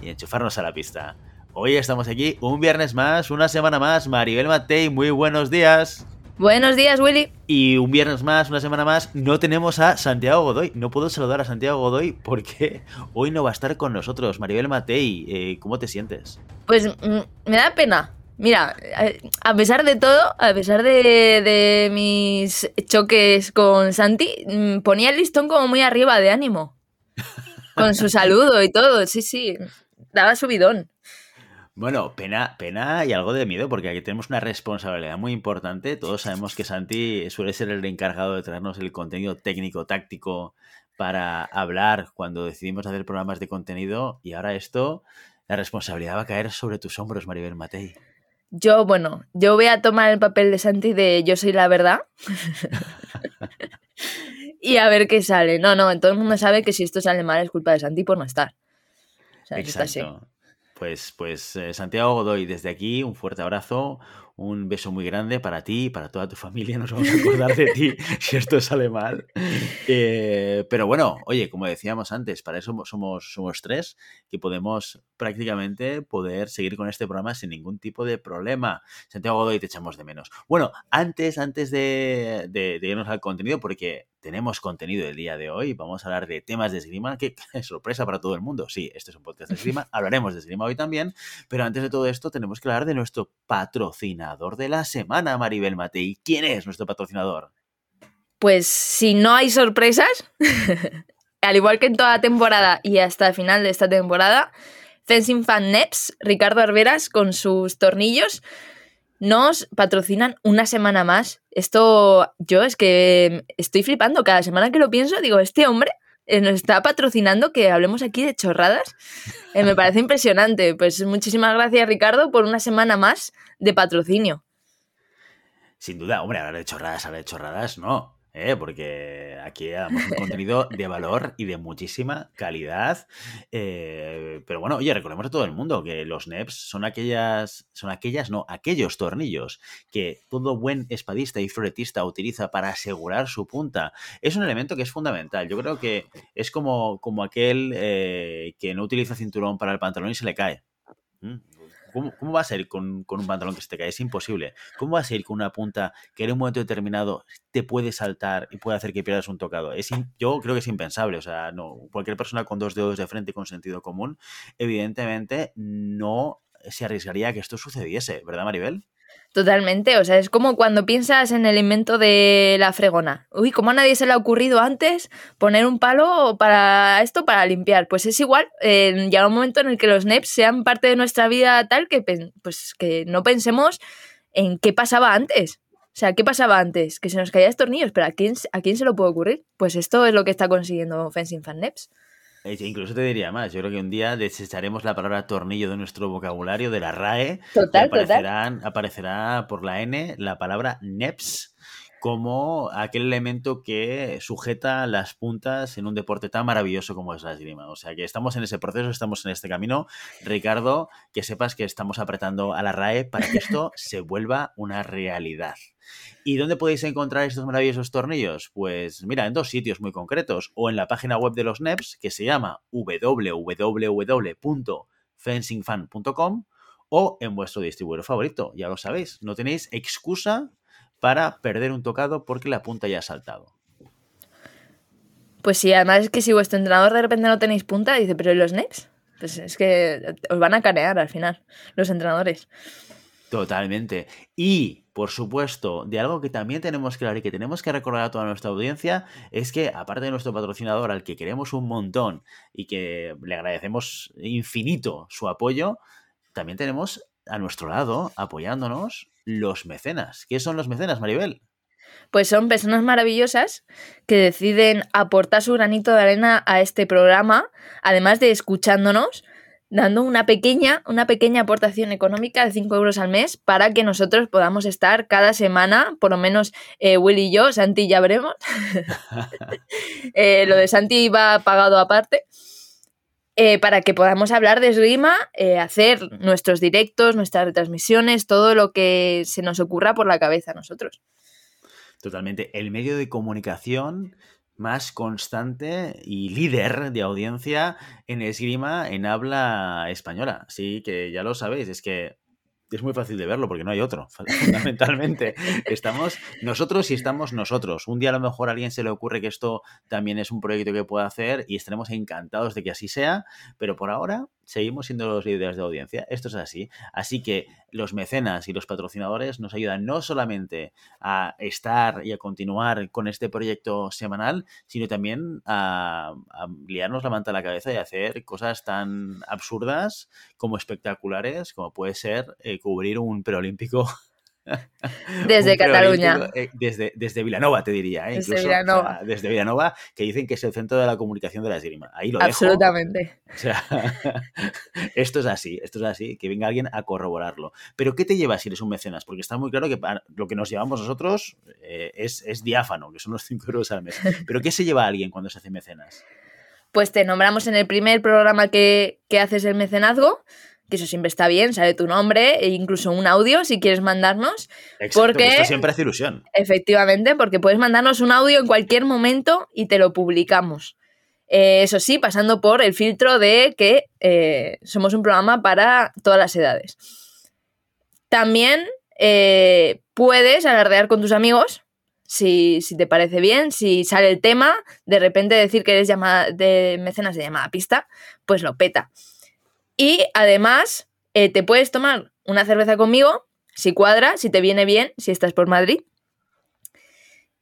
y enchufarnos a la pista. Hoy estamos aquí un viernes más, una semana más. Maribel Matei, muy buenos días. Buenos días, Willy. Y un viernes más, una semana más, no tenemos a Santiago Godoy. No puedo saludar a Santiago Godoy porque hoy no va a estar con nosotros. Maribel Matei, eh, ¿cómo te sientes? Pues mm, me da pena. Mira, a pesar de todo, a pesar de, de mis choques con Santi, mm, ponía el listón como muy arriba de ánimo. Con su saludo y todo, sí, sí. Daba subidón. Bueno, pena, pena y algo de miedo, porque aquí tenemos una responsabilidad muy importante. Todos sabemos que Santi suele ser el encargado de traernos el contenido técnico, táctico, para hablar cuando decidimos hacer programas de contenido. Y ahora esto, la responsabilidad va a caer sobre tus hombros, Maribel Matei. Yo, bueno, yo voy a tomar el papel de Santi de yo soy la verdad. y a ver qué sale. No, no, todo el mundo sabe que si esto sale mal es culpa de Santi por no estar. Exacto. Pues, pues eh, Santiago Godoy, desde aquí un fuerte abrazo, un beso muy grande para ti para toda tu familia. Nos vamos a acordar de ti si esto sale mal. Eh, pero bueno, oye, como decíamos antes, para eso somos, somos tres, que podemos prácticamente poder seguir con este programa sin ningún tipo de problema. Santiago Godoy, te echamos de menos. Bueno, antes, antes de, de, de irnos al contenido, porque tenemos contenido el día de hoy. Vamos a hablar de temas de esgrima, que es sorpresa para todo el mundo. Sí, este es un podcast de esgrima. Hablaremos de esgrima hoy también. Pero antes de todo esto, tenemos que hablar de nuestro patrocinador de la semana, Maribel Matei. ¿Quién es nuestro patrocinador? Pues si no hay sorpresas, al igual que en toda la temporada y hasta el final de esta temporada, Fencing Fan Neps, Ricardo Arberas con sus tornillos nos patrocinan una semana más. Esto yo es que estoy flipando. Cada semana que lo pienso, digo, este hombre eh, nos está patrocinando que hablemos aquí de chorradas. Eh, me parece impresionante. Pues muchísimas gracias, Ricardo, por una semana más de patrocinio. Sin duda, hombre, hablar de chorradas, hablar de chorradas, no. ¿Eh? porque aquí damos un contenido de valor y de muchísima calidad. Eh, pero bueno, oye, recordemos a todo el mundo que los NEPs son aquellas, son aquellas, no, aquellos tornillos que todo buen espadista y floretista utiliza para asegurar su punta. Es un elemento que es fundamental. Yo creo que es como, como aquel eh, que no utiliza cinturón para el pantalón y se le cae. ¿Mm? ¿Cómo, va a ser con, con, un pantalón que se te cae? Es imposible. ¿Cómo va a ser con una punta que en un momento determinado te puede saltar y puede hacer que pierdas un tocado? Es yo creo que es impensable. O sea, no, cualquier persona con dos dedos de frente y con sentido común, evidentemente no se arriesgaría a que esto sucediese, ¿verdad, Maribel? Totalmente, o sea, es como cuando piensas en el invento de la fregona. Uy, ¿cómo a nadie se le ha ocurrido antes poner un palo para esto, para limpiar? Pues es igual, eh, llega un momento en el que los NEPs sean parte de nuestra vida tal que, pues, que no pensemos en qué pasaba antes. O sea, ¿qué pasaba antes? Que se nos caían tornillos, pero ¿a quién, ¿a quién se lo puede ocurrir? Pues esto es lo que está consiguiendo Fencing Fan NEPs. Eh, incluso te diría más, yo creo que un día desecharemos la palabra tornillo de nuestro vocabulario, de la RAE, total, aparecerán, aparecerá por la N la palabra NEPS como aquel elemento que sujeta las puntas en un deporte tan maravilloso como es la esgrima. O sea que estamos en ese proceso, estamos en este camino. Ricardo, que sepas que estamos apretando a la RAE para que esto se vuelva una realidad. ¿Y dónde podéis encontrar estos maravillosos tornillos? Pues mira, en dos sitios muy concretos, o en la página web de los NEPs, que se llama www.fencingfan.com, o en vuestro distribuidor favorito, ya lo sabéis, no tenéis excusa para perder un tocado porque la punta ya ha saltado. Pues sí, además es que si vuestro entrenador de repente no tenéis punta, dice, pero ¿y los NEPs? Pues es que os van a carear al final, los entrenadores. Totalmente. Y, por supuesto, de algo que también tenemos que hablar y que tenemos que recordar a toda nuestra audiencia, es que aparte de nuestro patrocinador, al que queremos un montón y que le agradecemos infinito su apoyo, también tenemos a nuestro lado, apoyándonos, los mecenas. ¿Qué son los mecenas, Maribel? Pues son personas maravillosas que deciden aportar su granito de arena a este programa, además de escuchándonos dando una pequeña, una pequeña aportación económica de 5 euros al mes para que nosotros podamos estar cada semana, por lo menos eh, Will y yo, Santi ya veremos. Eh, lo de Santi va pagado aparte. Eh, para que podamos hablar de esgrima, hacer nuestros directos, nuestras retransmisiones, todo lo que se nos ocurra por la cabeza a nosotros. Totalmente. El medio de comunicación más constante y líder de audiencia en esgrima en habla española. Sí, que ya lo sabéis, es que es muy fácil de verlo porque no hay otro, fundamentalmente. Estamos nosotros y estamos nosotros. Un día a lo mejor a alguien se le ocurre que esto también es un proyecto que puede hacer y estaremos encantados de que así sea, pero por ahora seguimos siendo los líderes de audiencia. Esto es así. Así que los mecenas y los patrocinadores nos ayudan no solamente a estar y a continuar con este proyecto semanal, sino también a, liarnos la manta a la cabeza y hacer cosas tan absurdas como espectaculares, como puede ser eh, cubrir un preolímpico Desde Cataluña. Eh, desde, desde Vilanova, te diría. ¿eh? Desde Vilanova. desde Vilanova, que dicen que es el centro de la comunicación de la esgrima. Ahí lo Absolutamente. O sea, esto es así, esto es así, que venga alguien a corroborarlo. Pero ¿qué te lleva si eres un mecenas? Porque está muy claro que lo que nos llevamos nosotros eh, es, es diáfano, que son los 5 euros al mes. Pero ¿qué se lleva alguien cuando se hace mecenas? Pues te nombramos en el primer programa que, que haces el mecenazgo que eso siempre está bien, sale tu nombre e incluso un audio si quieres mandarnos. Exacto, porque esto siempre hace ilusión. Efectivamente, porque puedes mandarnos un audio en cualquier momento y te lo publicamos. Eh, eso sí, pasando por el filtro de que eh, somos un programa para todas las edades. También eh, puedes alardear con tus amigos, si, si, te parece bien, si sale el tema, de repente decir que eres llamada de mecenas de llamada pista, pues lo peta. Y además, eh, te puedes tomar una cerveza conmigo, si cuadra, si te viene bien, si estás por Madrid.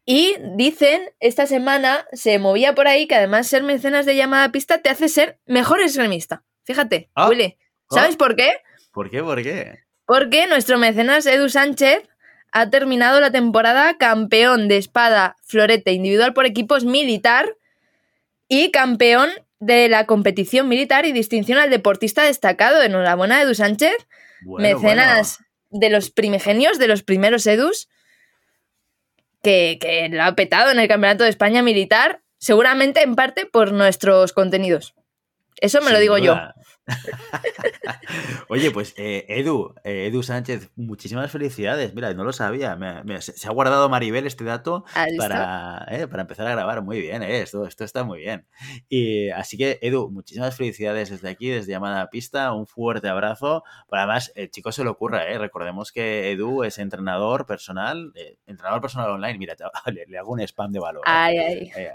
Y dicen, esta semana se movía por ahí que además ser mecenas de llamada pista te hace ser mejor extremista. Fíjate, ah, Willy. Ah. ¿Sabes por qué? ¿Por qué? ¿Por qué? Porque nuestro mecenas Edu Sánchez ha terminado la temporada campeón de espada florete individual por equipos militar y campeón de la competición militar y distinción al deportista destacado. Enhorabuena, Edu Sánchez, mecenas de los primigenios, de los primeros Edus, que, que lo ha petado en el Campeonato de España Militar, seguramente en parte por nuestros contenidos. Eso me lo digo yo. Oye, pues eh, Edu, eh, Edu Sánchez, muchísimas felicidades. Mira, no lo sabía. se ha guardado Maribel este dato para, eh, para, empezar a grabar. Muy bien, esto, esto está muy bien. Y así que, Edu, muchísimas felicidades desde aquí, desde Llamada a Pista. Un fuerte abrazo. Pero además, el chico se lo ocurra, recordemos que Edu es entrenador personal, entrenador personal online. Mira, le, hago un spam de valor.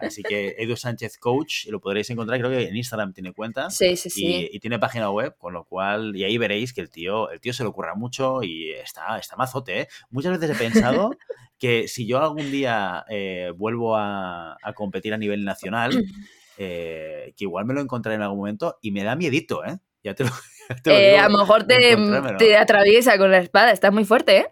así que Edu Sánchez Coach, lo podréis encontrar, creo que en Instagram tiene cuenta. Sí, sí, sí. y tiene página web, con lo cual, y ahí veréis que el tío, el tío se le ocurra mucho y está, está mazote, ¿eh? Muchas veces he pensado que si yo algún día eh, vuelvo a, competir a nivel nacional, eh, que igual me lo encontraré en algún momento y me da miedito, ¿eh? Ya te lo, a lo mejor te, te, atraviesa con la espada, está muy fuerte, ¿eh?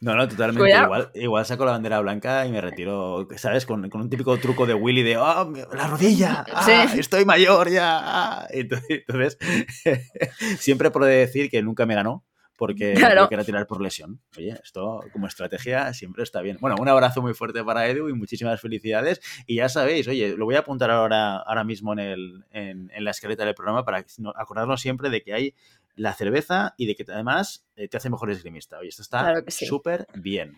No, no, totalmente. Igual, igual saco la bandera blanca y me retiro, ¿sabes? Con, un típico truco de Willy de, ¡oh, la rodilla! Ah, ¡Estoy mayor ya! Ah". Entonces, siempre puedo decir que nunca me ganó porque claro. que era tirar por lesión. Oye, esto como estrategia siempre está bien. Bueno, un abrazo muy fuerte para Edu y muchísimas felicidades. Y ya sabéis, oye, lo voy a apuntar ahora, ahora mismo en, el, en, en la esqueleta del programa para acordarnos siempre de que hay la cerveza y de que además eh, te hace mejor esgrimista. Oye, esto está súper bien.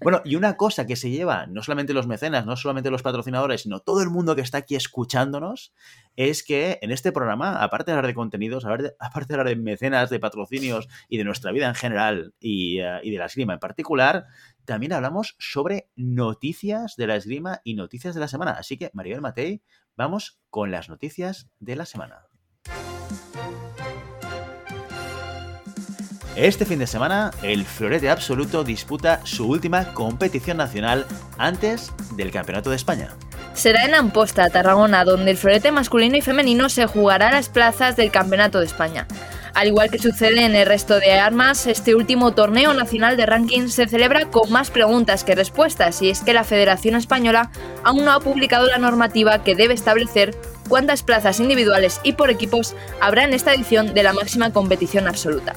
Bueno, y una cosa que se lleva, no solamente los mecenas, no solamente los patrocinadores, sino todo el mundo que está aquí escuchándonos, es que en este programa, aparte de hablar de contenidos, aparte de hablar de mecenas, de patrocinios y de nuestra vida en general y, eh, y de la esgrima en particular, también hablamos sobre noticias de la esgrima y noticias de la semana. Así que, Maribel Matei, vamos con las noticias de la semana. Este fin de semana, el Florete Absoluto disputa su última competición nacional antes del Campeonato de España. Será en Amposta, Tarragona, donde el florete masculino y femenino se jugará las plazas del Campeonato de España. Al igual que sucede en el resto de armas, este último torneo nacional de ranking se celebra con más preguntas que respuestas, y es que la Federación Española aún no ha publicado la normativa que debe establecer cuántas plazas individuales y por equipos habrá en esta edición de la máxima competición absoluta.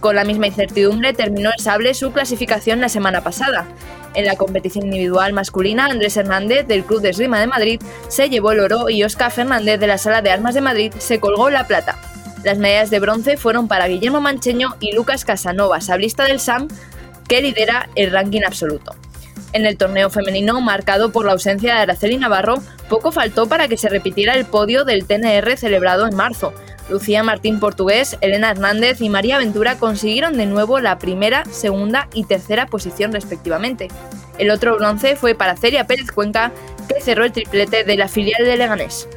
Con la misma incertidumbre terminó el sable su clasificación la semana pasada. En la competición individual masculina, Andrés Hernández del Club de Esgrima de Madrid se llevó el oro y Oscar Fernández de la Sala de Armas de Madrid se colgó la plata. Las medallas de bronce fueron para Guillermo Mancheño y Lucas Casanova, sablista del SAM, que lidera el ranking absoluto. En el torneo femenino, marcado por la ausencia de Araceli Navarro, poco faltó para que se repitiera el podio del TNR celebrado en marzo. Lucía Martín Portugués, Elena Hernández y María Ventura consiguieron de nuevo la primera, segunda y tercera posición respectivamente. El otro bronce fue para Celia Pérez Cuenca, que cerró el triplete de la filial de Leganés.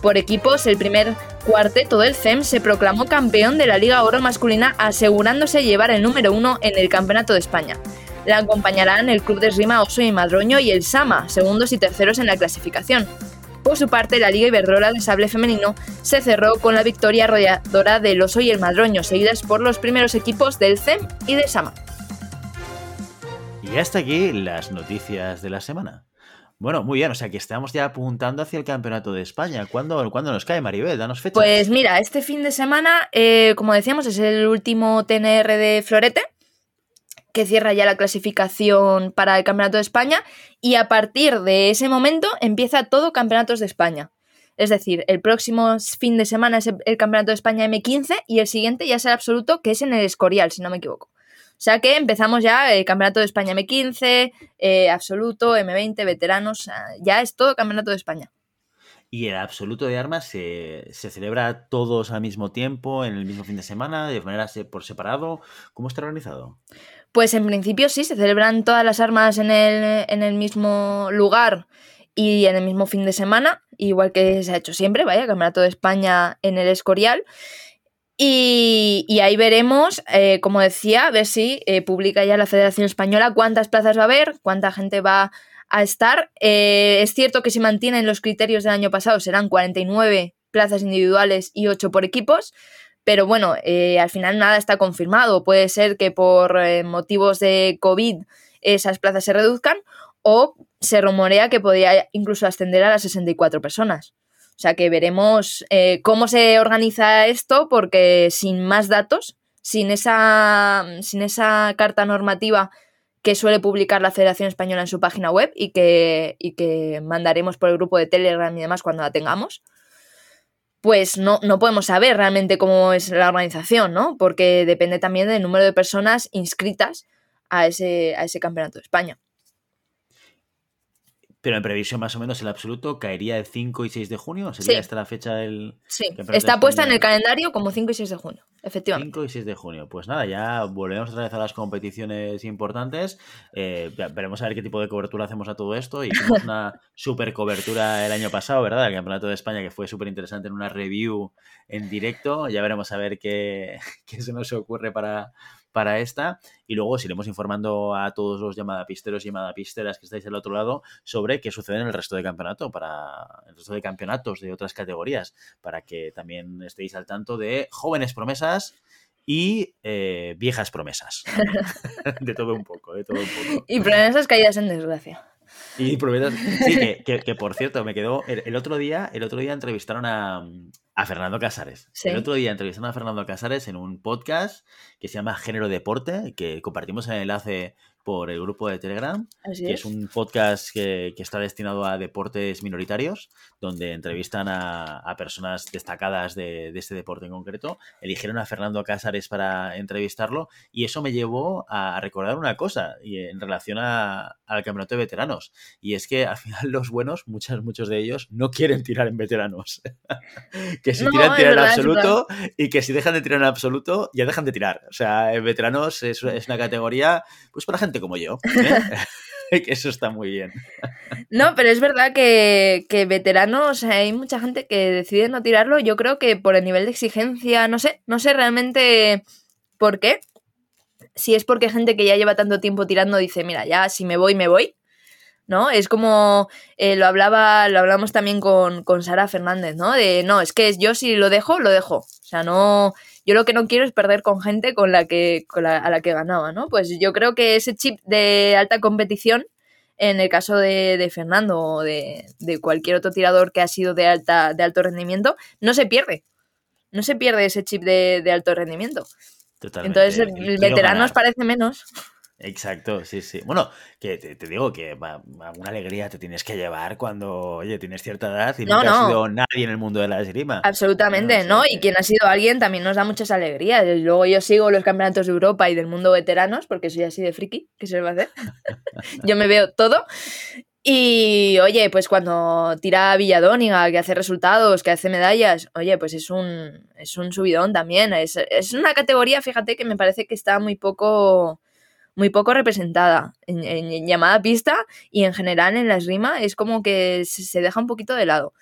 Por equipos, el primer cuarteto del CEM se proclamó campeón de la Liga Oro masculina asegurándose llevar el número uno en el Campeonato de España. La acompañarán el Club de Esgrima Oso y Madroño y el Sama, segundos y terceros en la clasificación. Por su parte, la Liga Iberdrola de Sable Femenino se cerró con la victoria arrolladora del Oso y el Madroño, seguidas por los primeros equipos del CEM y del Sama. Y hasta aquí las noticias de la semana. Bueno, muy bien, o sea que estamos ya apuntando hacia el Campeonato de España. ¿Cuándo, nos cae, Maribel? Danos fechas. Pues mira, este fin de semana, eh, como decíamos, es el último TNR de Florete que cierra ya la clasificación para el Campeonato de España y a partir de ese momento empieza todo Campeonatos de España. Es decir, el próximo fin de semana es el Campeonato de España M15 y el siguiente ya será absoluto, que es en el Escorial, si no me equivoco. O sea que empezamos ya el Campeonato de España M15, eh, absoluto, M20, veteranos, ya es todo Campeonato de España. ¿Y el absoluto de armas se, se, celebra todos al mismo tiempo, en el mismo fin de semana, de manera por separado? ¿Cómo está organizado? Pues en principio sí, se celebran todas las armas en el, en el mismo lugar y en el mismo fin de semana, igual que se ha hecho siempre, vaya, Campeonato de España en el Escorial. Y, ahí veremos, eh, como decía, a ver si eh, publica ya la Federación Española cuántas plazas va a haber, cuánta gente va a estar. Eh, es cierto que si mantienen los criterios del año pasado serán 49 plazas individuales y 8 por equipos, pero bueno, eh, al final nada está confirmado. Puede ser que por eh, motivos de COVID esas plazas se reduzcan o se rumorea que podría incluso ascender a las 64 personas. O sea que veremos eh, cómo se organiza esto porque sin más datos, sin esa, sin esa carta normativa que suele publicar la Federación Española en su página web y que, y que mandaremos por el grupo de Telegram y demás cuando la tengamos, pues no, no podemos saber realmente cómo es la organización, ¿no? Porque depende también del número de personas inscritas a ese, a ese campeonato de España. Pero en previsión más o menos el absoluto caería el 5 y 6 de junio. ¿Sería esta la fecha del... Sí, está puesta en el calendario como 5 y 6 de junio, efectivamente. 5 y 6 de junio. Pues nada, ya volvemos otra vez a las competiciones importantes. Eh, veremos a ver qué tipo de cobertura hacemos a todo esto. Hicimos una super cobertura el año pasado, ¿verdad? El Campeonato de España que fue súper interesante en una review en directo. Ya veremos a ver qué, qué se nos ocurre para para esta y luego os iremos informando a todos los llamadapisteros y llamadapisteras que estáis al otro lado sobre qué sucede en el resto de campeonato, para el resto de campeonatos de otras categorías, para que también estéis al tanto de jóvenes promesas y eh, viejas promesas. de todo un poco, de todo un poco. Y promesas caídas en desgracia. Y promesas. Sí, que, por cierto, me quedó. El, otro día, el otro día entrevistaron a, a Fernando Casares. El otro día entrevistaron a Fernando Casares en un podcast que se llama Género Deporte, que compartimos el enlace por el grupo de Telegram, que es. un podcast que, está destinado a deportes minoritarios, donde entrevistan a, personas destacadas de, este deporte en concreto. Eligieron a Fernando Cázares para entrevistarlo y eso me llevó a recordar una cosa y en relación al campeonato de veteranos. Y es que al final los buenos, muchos, muchos de ellos, no quieren tirar en veteranos. que si tiran, tiran en absoluto y que si dejan de tirar en absoluto, ya dejan de tirar. O sea, en veteranos es, es una categoría pues para gente como yo. ¿eh? que eso está muy bien. No, pero es verdad que, que, veteranos, hay mucha gente que decide no tirarlo. Yo creo que por el nivel de exigencia, no sé, no sé realmente por qué. Si es porque gente que ya lleva tanto tiempo tirando dice, mira, ya si me voy, me voy. ¿No? Es como eh, lo hablaba, lo hablamos también con, con Sara Fernández, ¿no? De no, es que yo si lo dejo, lo dejo. O sea, no, yo lo que no quiero es perder con gente con la que, a la que ganaba, ¿no? Pues yo creo que ese chip de alta competición en el caso de, Fernando o de, cualquier otro tirador que ha sido de, alta, de alto rendimiento, no se pierde. No se pierde ese chip de, alto rendimiento. Totalmente. Entonces, el veterano os parece menos. Exacto, sí, sí. Bueno, que te, digo que alguna alegría te tienes que llevar cuando, oye, tienes cierta edad y no, ha sido nadie en el mundo de la esgrima. Absolutamente, ¿no? Y quien ha sido alguien también nos da muchas alegrías. Luego yo sigo los campeonatos de Europa y del mundo veteranos, porque soy así de friki, ¿qué se va a hacer? yo me veo todo. Y oye, pues cuando tira Villadóniga, que hace resultados, que hace medallas, oye, pues es un, es un subidón también. Es, es una categoría, fíjate, que me parece que está muy poco muy poco representada en, llamada pista y en general en las rimas es como que se deja un poquito de lado.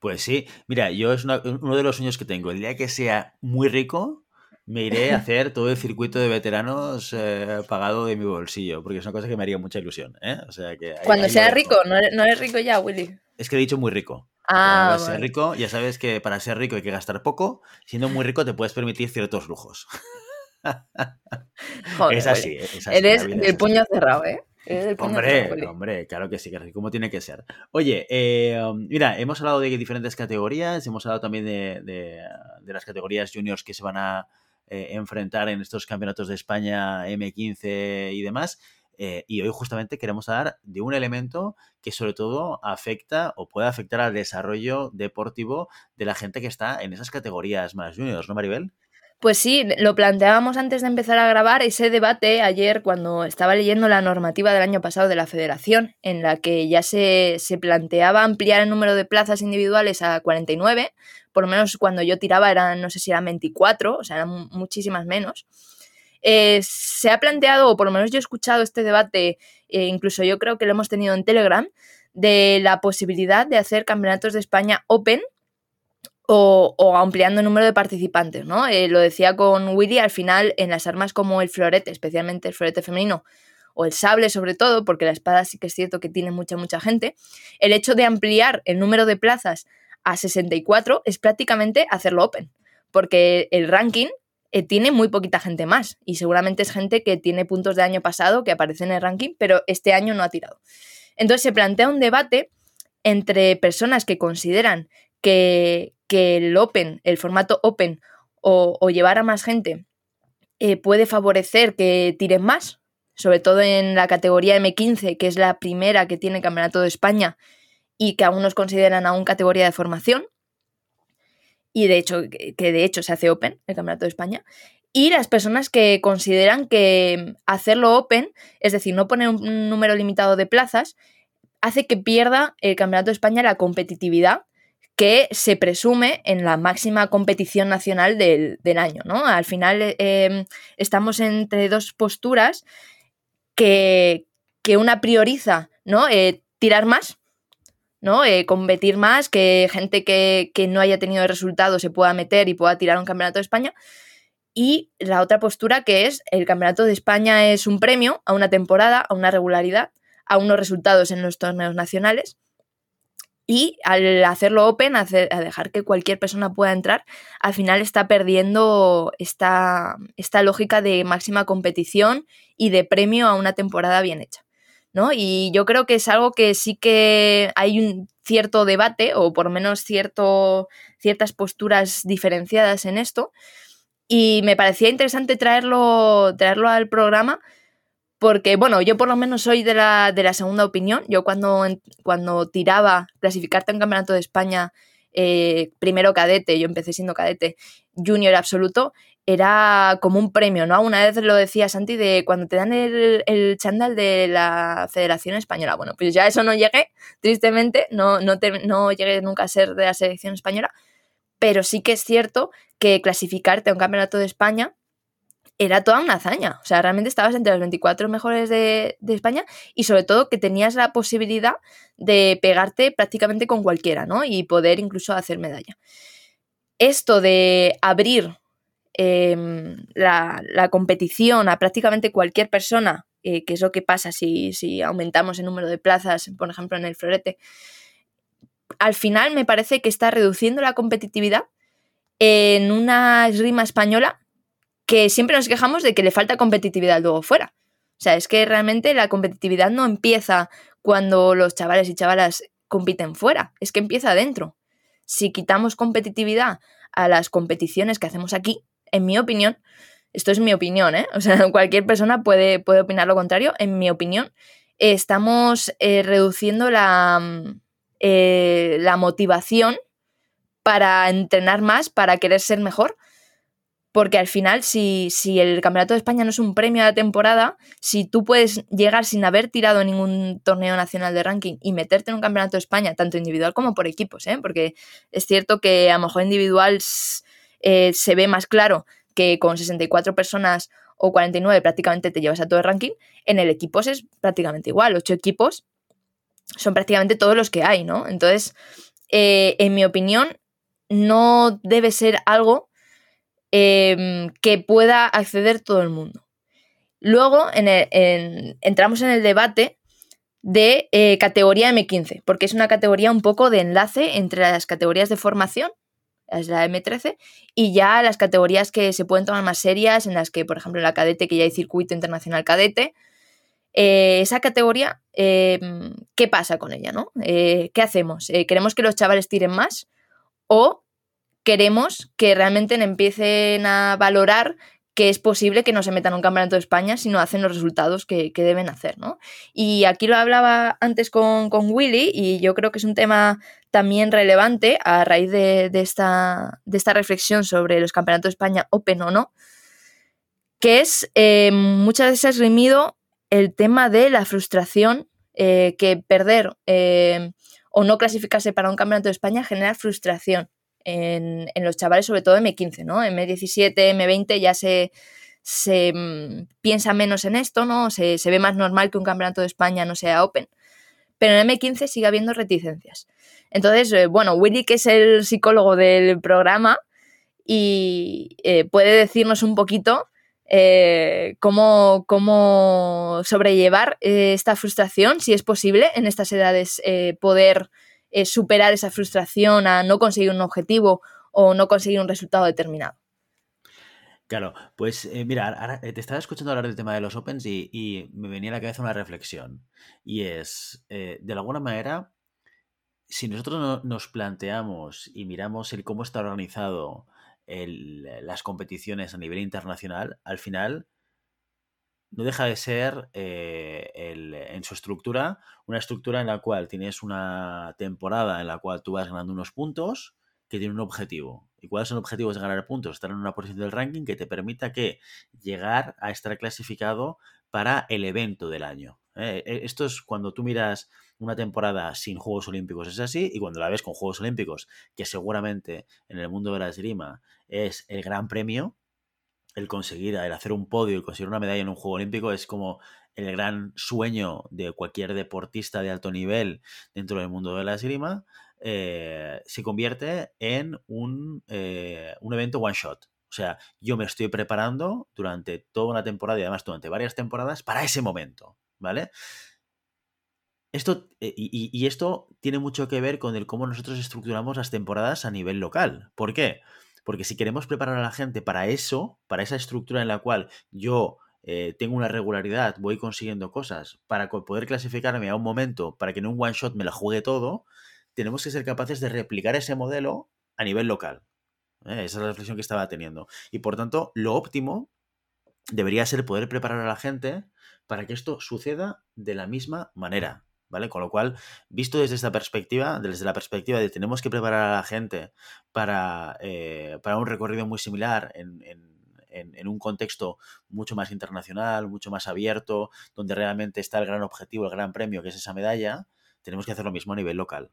Pues sí, mira, yo es uno de los sueños que tengo. El día que sea muy rico, me iré a hacer todo el circuito de veteranos eh, pagado de mi bolsillo, porque es una cosa que me haría mucha ilusión. ¿eh? O sea que Cuando sea rico, no eres, rico ya, Willy. Es que he dicho muy rico. Ah, ser rico, ya sabes que para ser rico hay que gastar poco. Siendo muy rico te puedes permitir ciertos lujos. es así, Eres el puño cerrado, ¿eh? hombre, hombre, claro que sí, que como tiene que ser. Oye, eh, mira, hemos hablado de diferentes categorías, hemos hablado también de, las categorías juniors que se van a eh, enfrentar en estos campeonatos de España M15 y demás. Eh, y hoy justamente queremos hablar de un elemento que sobre todo afecta o puede afectar al desarrollo deportivo de la gente que está en esas categorías más juniors, ¿no, Maribel? Pues sí, lo planteábamos antes de empezar a grabar ese debate ayer cuando estaba leyendo la normativa del año pasado de la federación, en la que ya se, planteaba ampliar el número de plazas individuales a 49, por lo menos cuando yo tiraba eran, no sé si eran 24, o sea, eran muchísimas menos. Eh, se ha planteado, o por lo menos yo he escuchado este debate, eh, incluso yo creo que lo hemos tenido en Telegram, de la posibilidad de hacer campeonatos de España Open o, ampliando el número de participantes, ¿no? Eh, lo decía con Willy, al final en las armas como el florete, especialmente el florete femenino, o el sable sobre todo, porque la espada sí que es cierto que tiene mucha, mucha gente, el hecho de ampliar el número de plazas a 64 es prácticamente hacerlo open, porque el ranking eh, tiene muy poquita gente más y seguramente es gente que tiene puntos de año pasado que aparece en el ranking, pero este año no ha tirado. Entonces se plantea un debate entre personas que consideran que, que el Open, el formato Open o, llevar a más gente eh, puede favorecer que tiren más, sobre todo en la categoría M15, que es la primera que tiene el Campeonato de España y que aún nos consideran aún categoría de formación. Y de hecho, que de hecho se hace Open, el Campeonato de España. Y las personas que consideran que hacerlo Open, es decir, no poner un número limitado de plazas, hace que pierda el Campeonato de España la competitividad que se presume en la máxima competición nacional del, año. ¿no? Al final em, estamos entre dos posturas que, una prioriza ¿no? Eh, tirar más, ¿no? Eh, competir más, que gente que, que, no haya tenido resultados se pueda meter y pueda tirar un campeonato de España. Y la otra postura que es el campeonato de España es un premio a una temporada, a una regularidad, a unos resultados en los torneos nacionales y al hacerlo open, a, dejar que cualquier persona pueda entrar, al final está perdiendo esta, esta lógica de máxima competición y de premio a una temporada bien hecha. ¿no? Y yo creo que es algo que sí que hay un cierto debate, o por lo menos cierto, ciertas posturas diferenciadas en esto. Y me parecía interesante traerlo, traerlo al programa porque, bueno, yo por lo menos soy de la, de la segunda opinión. Yo cuando, cuando tiraba clasificarte en campeonato de España, eh, primero cadete, yo empecé siendo cadete, junior absoluto, era como un premio, ¿no? Una vez lo decía Santi de cuando te dan el, el chándal de la Federación Española. Bueno, pues ya eso no llegué, tristemente, no, no, no llegué nunca a ser de la selección española, pero sí que es cierto que clasificarte a un campeonato de España era toda una hazaña. O sea, realmente estabas entre los 24 mejores de, España y sobre todo que tenías la posibilidad de pegarte prácticamente con cualquiera, ¿no? Y poder incluso hacer medalla. Esto de abrir em, la, competición a prácticamente cualquier persona, eh, que es lo que pasa si, si aumentamos el número de plazas, por ejemplo, en el florete, al final me parece que está reduciendo la competitividad en una rima española que siempre nos quejamos de que le falta competitividad luego fuera. sea, es que realmente la competitividad no empieza cuando los chavales y chavalas compiten fuera, es que empieza adentro. Si quitamos competitividad a las competiciones que hacemos aquí, en mi opinión, esto es mi opinión, ¿eh? O sea, cualquier persona puede, puede opinar lo contrario, en mi opinión, estamos eh, reduciendo la, eh, la motivación para entrenar más, para querer ser mejor. Porque al final, si, si, el Campeonato de España no es un premio a la temporada, si tú puedes llegar sin haber tirado ningún torneo nacional de ranking y meterte en un Campeonato de España, tanto individual como por equipos, ¿eh? porque es cierto que a lo mejor individual eh, se ve más claro que con 64 personas o 49 prácticamente te llevas a todo el ranking, en el equipo es prácticamente igual, 8 equipos son prácticamente todos los que hay, ¿no? Entonces, eh, en mi opinión, no debe ser algo em, que pueda acceder todo el mundo. Luego entramos en el debate de eh, categoría M15, porque es una categoría un poco de enlace entre las categorías de formación, es la M13, y ya las categorías que se pueden tomar más serias, en las que, por ejemplo, la cadete, que ya hay circuito internacional cadete, eh, esa categoría, em, ¿qué pasa con ella? ¿no? Eh, ¿Qué hacemos? ¿Queremos que los chavales tiren más? o queremos que realmente empiecen a valorar que es posible que no se metan en un campeonato de España si no hacen los resultados que, deben hacer, ¿no? Y aquí lo hablaba antes con, Willy y yo creo que es un tema también relevante a raíz de, esta, de esta, reflexión sobre los campeonatos de España Open o no, que es eh, muchas veces remido el tema de la frustración eh, que perder eh, o no clasificarse para un campeonato de España genera frustración en, los chavales, sobre todo M15, ¿no? M17, M20 ya se, se mm, piensa menos en esto, ¿no? Se, ve más normal que un campeonato de España no sea Open. Pero en M15 sigue habiendo reticencias. Entonces, eh, bueno, Willy, que es el psicólogo del programa, y eh, puede decirnos un poquito eh, cómo, cómo, sobrellevar esta frustración, si es posible en estas edades eh, superar esa frustración a no conseguir un objetivo o no conseguir un resultado determinado. Claro, pues mira, te estaba escuchando hablar del tema de los Opens y, me venía a la cabeza una reflexión. Y es, de alguna manera, si nosotros nos planteamos y miramos el cómo está organizado las competiciones a nivel internacional, al final no deja de ser eh, en su estructura una estructura en la cual tienes una temporada en la cual tú vas ganando unos puntos que tiene un objetivo. ¿Y cuáles son los objetivos de ganar puntos? Estar en una posición del ranking que te permita que llegar a estar clasificado para el evento del año. ¿eh? E, esto es cuando tú miras una temporada sin Juegos Olímpicos, es así, y cuando la ves con Juegos Olímpicos, que seguramente en el mundo de la esgrima es el gran premio, el conseguir, el hacer un podio y conseguir una medalla en un Juego Olímpico es como el gran sueño de cualquier deportista de alto nivel dentro del mundo de la esgrima, eh, se convierte en un, eh, un evento one shot. O sea, yo me estoy preparando durante toda una temporada y además durante varias temporadas para ese momento, ¿vale? Esto, eh, y, y, esto tiene mucho que ver con el cómo nosotros estructuramos las temporadas a nivel local. ¿Por qué? Si queremos preparar a la gente para eso, para esa estructura en la cual yo eh, tengo una regularidad, voy consiguiendo cosas, para poder clasificarme a un momento, para que en un one shot me la juegue todo, tenemos que ser capaces de replicar ese modelo a nivel local. ¿eh? Esa es la reflexión que estaba teniendo. Y por tanto, lo óptimo debería ser poder preparar a la gente para que esto suceda de la misma manera. ¿Vale? Con lo cual, visto desde esta perspectiva, desde la perspectiva de tenemos que preparar a la gente para, eh, para un recorrido muy similar en, en, un contexto mucho más internacional, mucho más abierto, donde realmente está el gran objetivo, el gran premio, que es esa medalla, tenemos que hacer lo mismo a nivel local.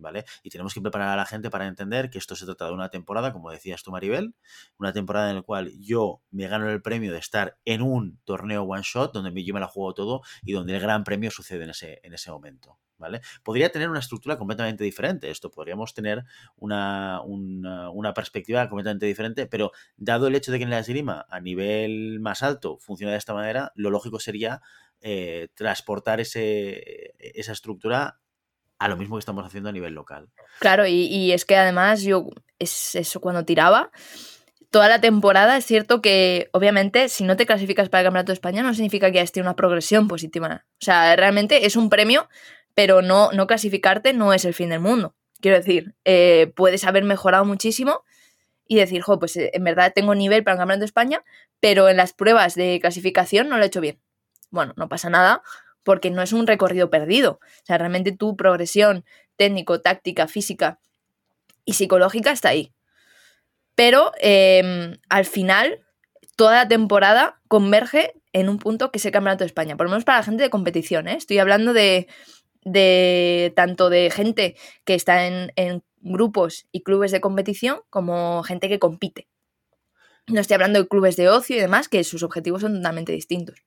¿Vale? Y tenemos que preparar a la gente para entender que esto se trata de una temporada, como decías tú, Maribel, una temporada en la cual yo me gano el premio de estar en un torneo one shot, donde yo me la juego todo y donde el gran premio sucede en ese, en ese momento. ¿Vale? Podría tener una estructura completamente diferente esto, podríamos tener una, una, perspectiva completamente diferente, pero dado el hecho de que en la esgrima a nivel más alto funciona de esta manera, lo lógico sería eh, transportar ese, esa estructura a lo mismo que estamos haciendo a nivel local. Claro, y, es que además yo, es eso, cuando tiraba, toda la temporada es cierto que, obviamente, si no te clasificas para el Campeonato de España, no significa que hayas tenido una progresión positiva. O sea, realmente es un premio, pero no, no clasificarte no es el fin del mundo. Quiero decir, eh, puedes haber mejorado muchísimo y decir, jo, pues eh, en verdad tengo nivel para el Campeonato de España, pero en las pruebas de clasificación no lo he hecho bien. Bueno, no pasa nada, porque no es un recorrido perdido. O sea, realmente tu progresión técnico, táctica, física y psicológica está ahí. Pero em, al final, toda la temporada converge en un punto que es el Campeonato de España. Por lo menos para la gente de competición, ¿eh? Estoy hablando de, de tanto de gente que está en, en, grupos y clubes de competición como gente que compite. No estoy hablando de clubes de ocio y demás, que sus objetivos son totalmente distintos.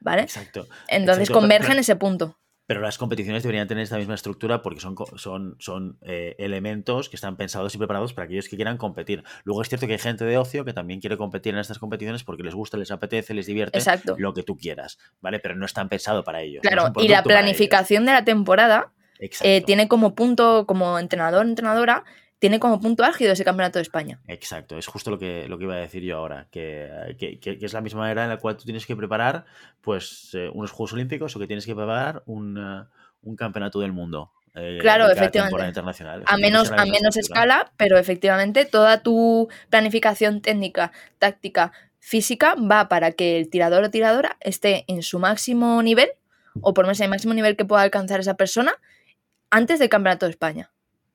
¿Vale? Exacto. Entonces Exacto, convergen pero- en ese punto. Pero las competiciones deberían tener esta misma estructura porque son, son, son eh, elementos que están pensados y preparados para aquellos que quieran competir. Luego es cierto que hay gente de ocio que también quiere competir en estas competiciones porque les gusta, les apetece, les divierte, Exacto. lo que tú quieras, ¿vale? Pero no están pensados para ellos. Claro, y la planificación de la temporada eh, tiene como punto, como entrenador, entrenadora, tiene como punto álgido ese campeonato de España. Exacto, es justo lo que, lo que iba a decir yo ahora, que, que- es la misma manera en la cual tú tienes que preparar pues eh, unos Juegos Olímpicos o que tienes que preparar un, eh, un campeonato del mundo. eh, Claro, efectivamente. internacional. A menos, a menos escala, pero efectivamente toda tu planificación técnica, táctica, física va para que el tirador o tiradora esté en su máximo nivel, o por lo menos en el máximo nivel que pueda alcanzar esa persona, antes del Campeonato de España.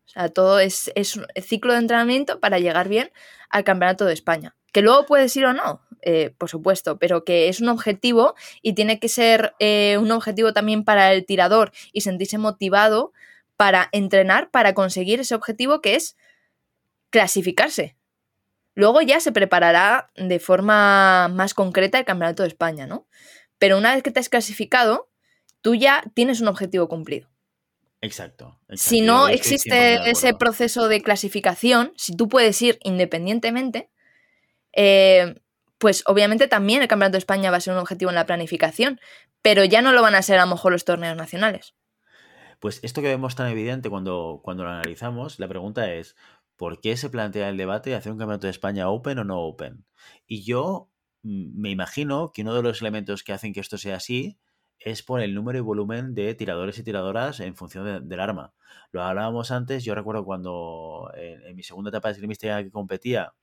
O sea, todo es, es un ciclo de entrenamiento para llegar bien al Campeonato de España. Que luego puedes ir o no, eh, por supuesto, pero que es un objetivo y tiene que ser eh, un objetivo también para el tirador y sentirse motivado para entrenar para conseguir ese objetivo que es clasificarse. Luego ya se preparará de forma más concreta el Campeonato de España, ¿no? Pero una vez que te has clasificado, tú ya tienes un objetivo cumplido. Exacto. exacto, Si no estoy 100% existe ese proceso de clasificación, si tú puedes ir independientemente, eh, pues obviamente también el Campeonato de España va a ser un objetivo en la planificación, pero ya no lo van a ser a lo mejor los torneos nacionales. Pues esto que vemos tan evidente cuando, cuando lo analizamos, la pregunta es, ¿por qué se plantea el debate de hacer un campeonato de España open o no open? Y yo mm, me imagino que uno de los elementos que hacen que esto sea así es por el número y volumen de tiradores y tiradoras en función de- del arma. Lo hablábamos antes, yo recuerdo cuando en, mi segunda etapa de esgrimista que competía,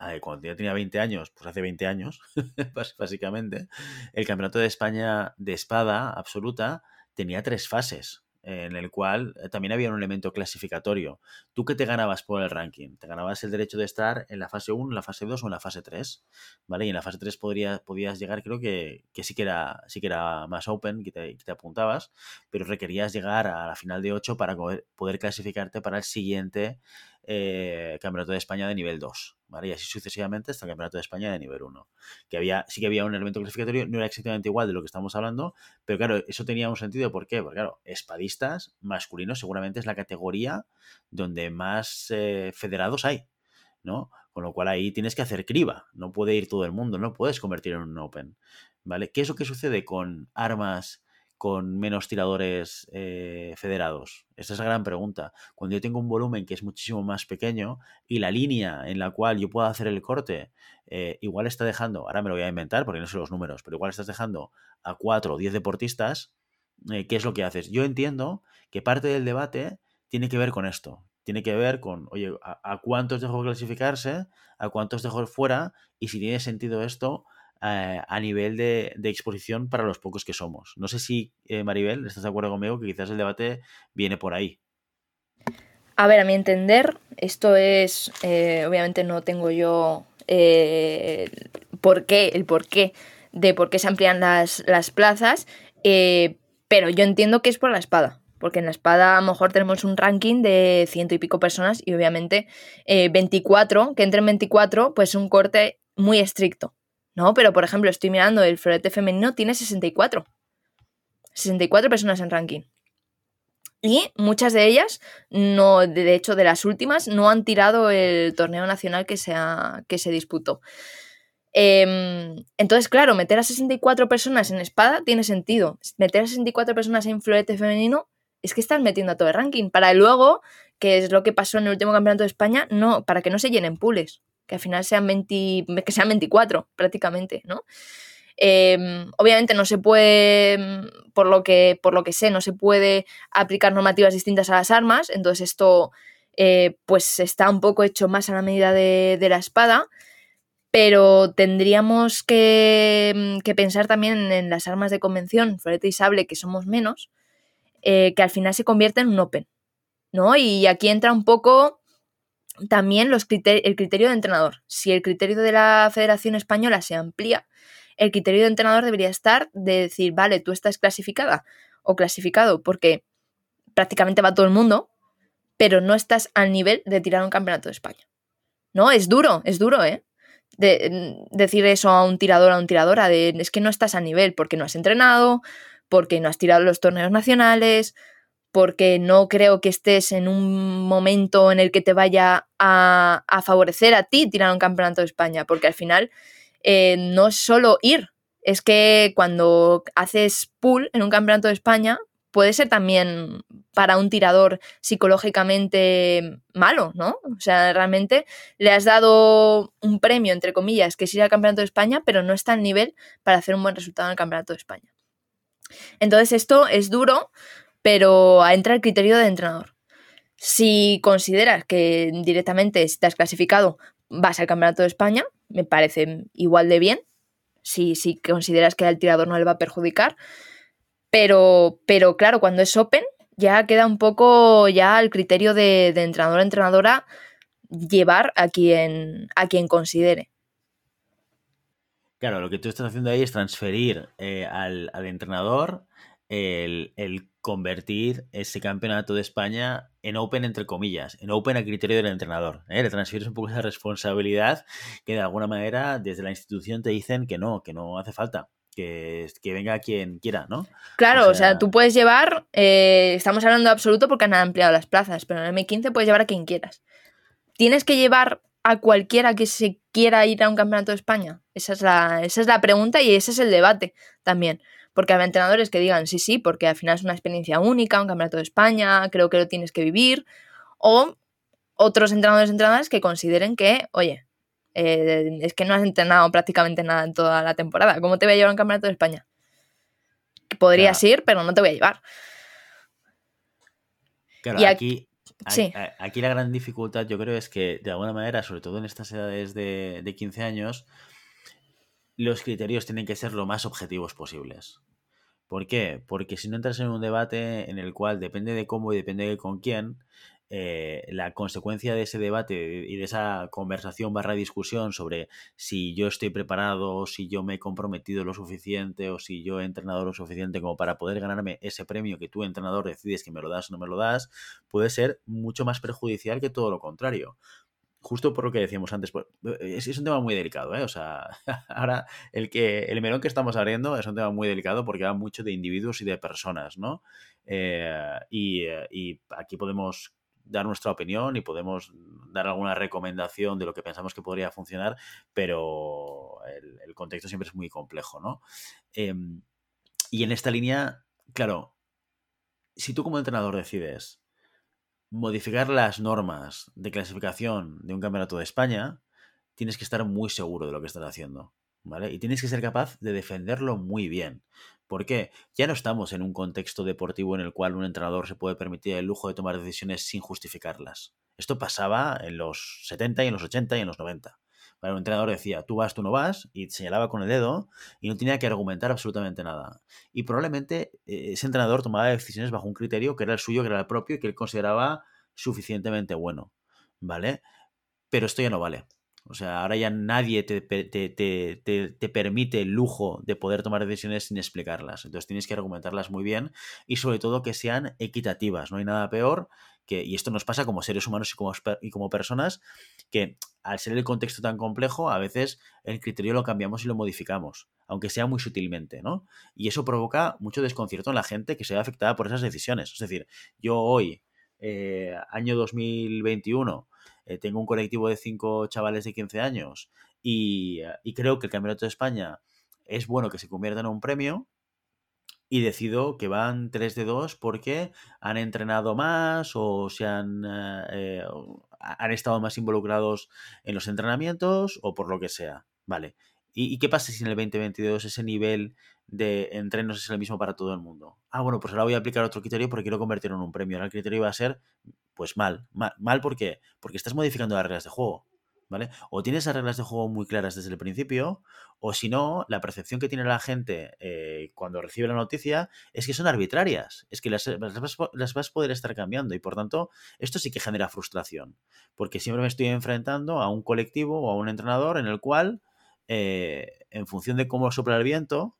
eh, cuando ya tenía 20 años, pues hace 20 años, básicamente, el campeonato de España de espada absoluta tenía tres fases, en el cual eh, también había un elemento clasificatorio. ¿Tú qué te ganabas por el ranking? Te ganabas el derecho de estar en la fase 1, en la fase 2 o en la fase 3, ¿vale? Y en la fase 3 podrías, podías llegar, creo que, que sí, que era, sí que era más open, que te, apuntabas, pero requerías llegar a la final de 8 para poder clasificarte para el siguiente eh, Campeonato de España de nivel 2, ¿vale? Y así sucesivamente hasta el Campeonato de España de nivel 1. Que había, sí que había un elemento clasificatorio, no era exactamente igual de lo que estamos hablando, pero claro, eso tenía un sentido. ¿Por qué? Porque claro, espadistas masculinos seguramente es la categoría donde más eh, federados hay, ¿no? Con lo cual ahí tienes que hacer criba, no puede ir todo el mundo, no puedes convertir en un open, ¿vale? ¿Qué es lo que sucede con armas con menos tiradores eh, federados? Esa es la gran pregunta. Cuando yo tengo un volumen que es muchísimo más pequeño y la línea en la cual yo puedo hacer el corte eh, igual está dejando, ahora me lo voy a inventar porque no sé los números, pero igual estás dejando a 4 o 10 deportistas, eh, ¿qué es lo que haces? Yo entiendo que parte del debate tiene que ver con esto. Tiene que ver con, oye, ¿a, a cuántos dejo clasificarse? ¿A cuántos dejo fuera? Y si tiene sentido esto eh, a nivel de, exposición para los pocos que somos. No sé si, eh, Maribel, estás de acuerdo conmigo que quizás el debate viene por ahí. A ver, a mi entender, esto es, eh, obviamente no tengo yo por qué, el por qué de por qué se amplían las, las plazas, pero yo entiendo que es por la espada, porque en la espada a lo mejor tenemos un ranking de ciento y pico personas y obviamente eh, 24, que entre en 24, pues un corte muy estricto, ¿no? Pero por ejemplo, estoy mirando, el florete femenino tiene 64. 64 personas en ranking. Y muchas de ellas, no, de hecho, de las últimas, no han tirado el torneo nacional que se, ha, que se disputó. Eh, entonces, claro, meter a 64 personas en espada tiene sentido. Meter a 64 personas en florete femenino es que estás metiendo a todo el ranking. Para luego, que es lo que pasó en el último campeonato de España, no, para que no se llenen pules. Que al final sean, 20, que sean 24 prácticamente, ¿no? Em, obviamente no se puede, mm, por lo, que, por lo que sé, no se puede aplicar normativas distintas a las armas, entonces esto eh, pues está un poco hecho más a la medida de, la espada, pero tendríamos que, mm, que, pensar también en las armas de convención, florete y sable, que somos menos, eh, que al final se convierten en un open, ¿no? Y aquí entra un poco también los el criterio de entrenador. Si el criterio de la Federación Española se amplía, el criterio de entrenador debería estar de decir, vale, tú estás clasificada o clasificado porque prácticamente va todo el mundo, pero no estás al nivel de tirar un campeonato de España. No, es duro, es duro, ¿eh? De, mm, decir eso a un tirador, a un tiradora, de es que no estás a nivel porque no has entrenado, porque no has tirado los torneos nacionales, porque no creo que estés en un momento en el que te vaya a, favorecer a ti tirar un campeonato de España, porque al final eh, no es solo ir, es que cuando haces pool en un campeonato de España, puede ser también para un tirador psicológicamente malo, ¿no? O sea, realmente le has dado un premio, entre comillas, que es ir al Campeonato de España, pero no está al nivel para hacer un buen resultado en el Campeonato de España. Entonces esto es duro, pero entra el criterio de entrenador. Si consideras que directamente estás clasificado vas al Campeonato de España, me parece igual de bien, si, si consideras que al tirador no le va a perjudicar, pero, pero claro, cuando es Open ya queda un poco ya al criterio de, de entrenador entrenadora llevar a quien, a quien considere. Claro, lo que tú estás haciendo ahí es transferir eh, al, al, entrenador el, el, convertir ese campeonato de España en Open, entre comillas, en Open a criterio del entrenador. ¿eh? Le transfieres un poco esa responsabilidad que de alguna manera desde la institución te dicen que no, que no hace falta. Que, que venga quien quiera, ¿no? Claro, o sea, tú puedes llevar, eh, estamos hablando de absoluto porque han ampliado las plazas, pero en el M15 puedes llevar a quien quieras. Tienes que llevar a cualquiera que se quiera ir a un campeonato de España. Esa es la, esa es la pregunta y ese es el debate también porque hay entrenadores que digan sí, sí, porque al final es una experiencia única, un campeonato de España, creo que lo tienes que vivir, o otros entrenadores y entrenadoras que consideren que, oye, eh, es que no has entrenado prácticamente nada en toda la temporada, ¿cómo te voy a llevar a un campeonato de España? Podrías ir, pero no te voy a llevar. Claro, aquí, sí. aquí la gran dificultad yo creo es que de alguna manera, sobre todo en estas edades de, de 15 años, los criterios tienen que ser lo más objetivos posibles. ¿Por qué? Porque si no entras en un debate en el cual depende de cómo y depende de con quién, eh, la consecuencia de ese debate y de esa conversación barra discusión sobre si yo estoy preparado, si yo me he comprometido lo suficiente o si yo he entrenado lo suficiente como para poder ganarme ese premio que tú, entrenador, decides que me lo das o no me lo das, puede ser mucho más perjudicial que todo lo contrario justo por lo que decíamos antes, pues, eh, es, un tema muy delicado, ¿eh? O sea, ahora el que el melón que estamos abriendo es un tema muy delicado porque va mucho de individuos y de personas, ¿no? Eh, y, y, aquí podemos dar nuestra opinión y podemos dar alguna recomendación de lo que pensamos que podría funcionar, pero el, el contexto siempre es muy complejo, ¿no? Em, y en esta línea, claro, si tú como entrenador decides modificar las normas de clasificación de un campeonato de España, tienes que estar muy seguro de lo que estás haciendo. ¿Vale? Y tienes que ser capaz de defenderlo muy bien. ¿Por qué? Ya no estamos en un contexto deportivo en el cual un entrenador se puede permitir el lujo de tomar decisiones sin justificarlas. Esto pasaba en los 70 y en los 80 y en los 90. Un entrenador decía, tú vas, tú no vas, y señalaba con el dedo y no tenía que argumentar absolutamente nada. Y probablemente eh, ese entrenador tomaba decisiones bajo un criterio que era el suyo, que era el propio y que él consideraba suficientemente bueno. ¿Vale? Pero esto ya no vale. O sea, ahora ya nadie te, te, permite el lujo de poder tomar decisiones sin explicarlas. Entonces tienes que argumentarlas muy bien y sobre todo que sean equitativas. No hay nada peor y esto nos pasa como seres humanos y como, personas, que al ser el contexto tan complejo, a veces el criterio lo cambiamos y lo modificamos, aunque sea muy sutilmente, ¿no? Y eso provoca mucho desconcierto en la gente que se ve afectada por esas decisiones. Es decir, yo hoy, eh, año 2021, eh, tengo un colectivo de cinco chavales de 15 años y, y, creo que el Campeonato de España es bueno que se convierta en un premio, y decido que van 3 de 2 porque han entrenado más o se han, eh, eh, han estado más involucrados en los entrenamientos o por lo que sea. Vale. ¿Y, qué pasa si en el 2022 ese nivel de entrenos es el mismo para todo el mundo? Ah, bueno, pues ahora voy a aplicar otro criterio porque quiero convertirlo en un premio. Ahora el criterio va a ser, pues mal. Mal, mal porque, porque estás modificando las reglas de juego. ¿Vale? O tienes las reglas de juego muy claras desde el principio, o si no, la percepción que tiene la gente eh, cuando recibe la noticia es que son arbitrarias, es que las, las, vas a poder estar cambiando y por tanto esto sí que genera frustración, porque siempre me estoy enfrentando a un colectivo o a un entrenador en el cual, eh, en función de cómo sopla el viento,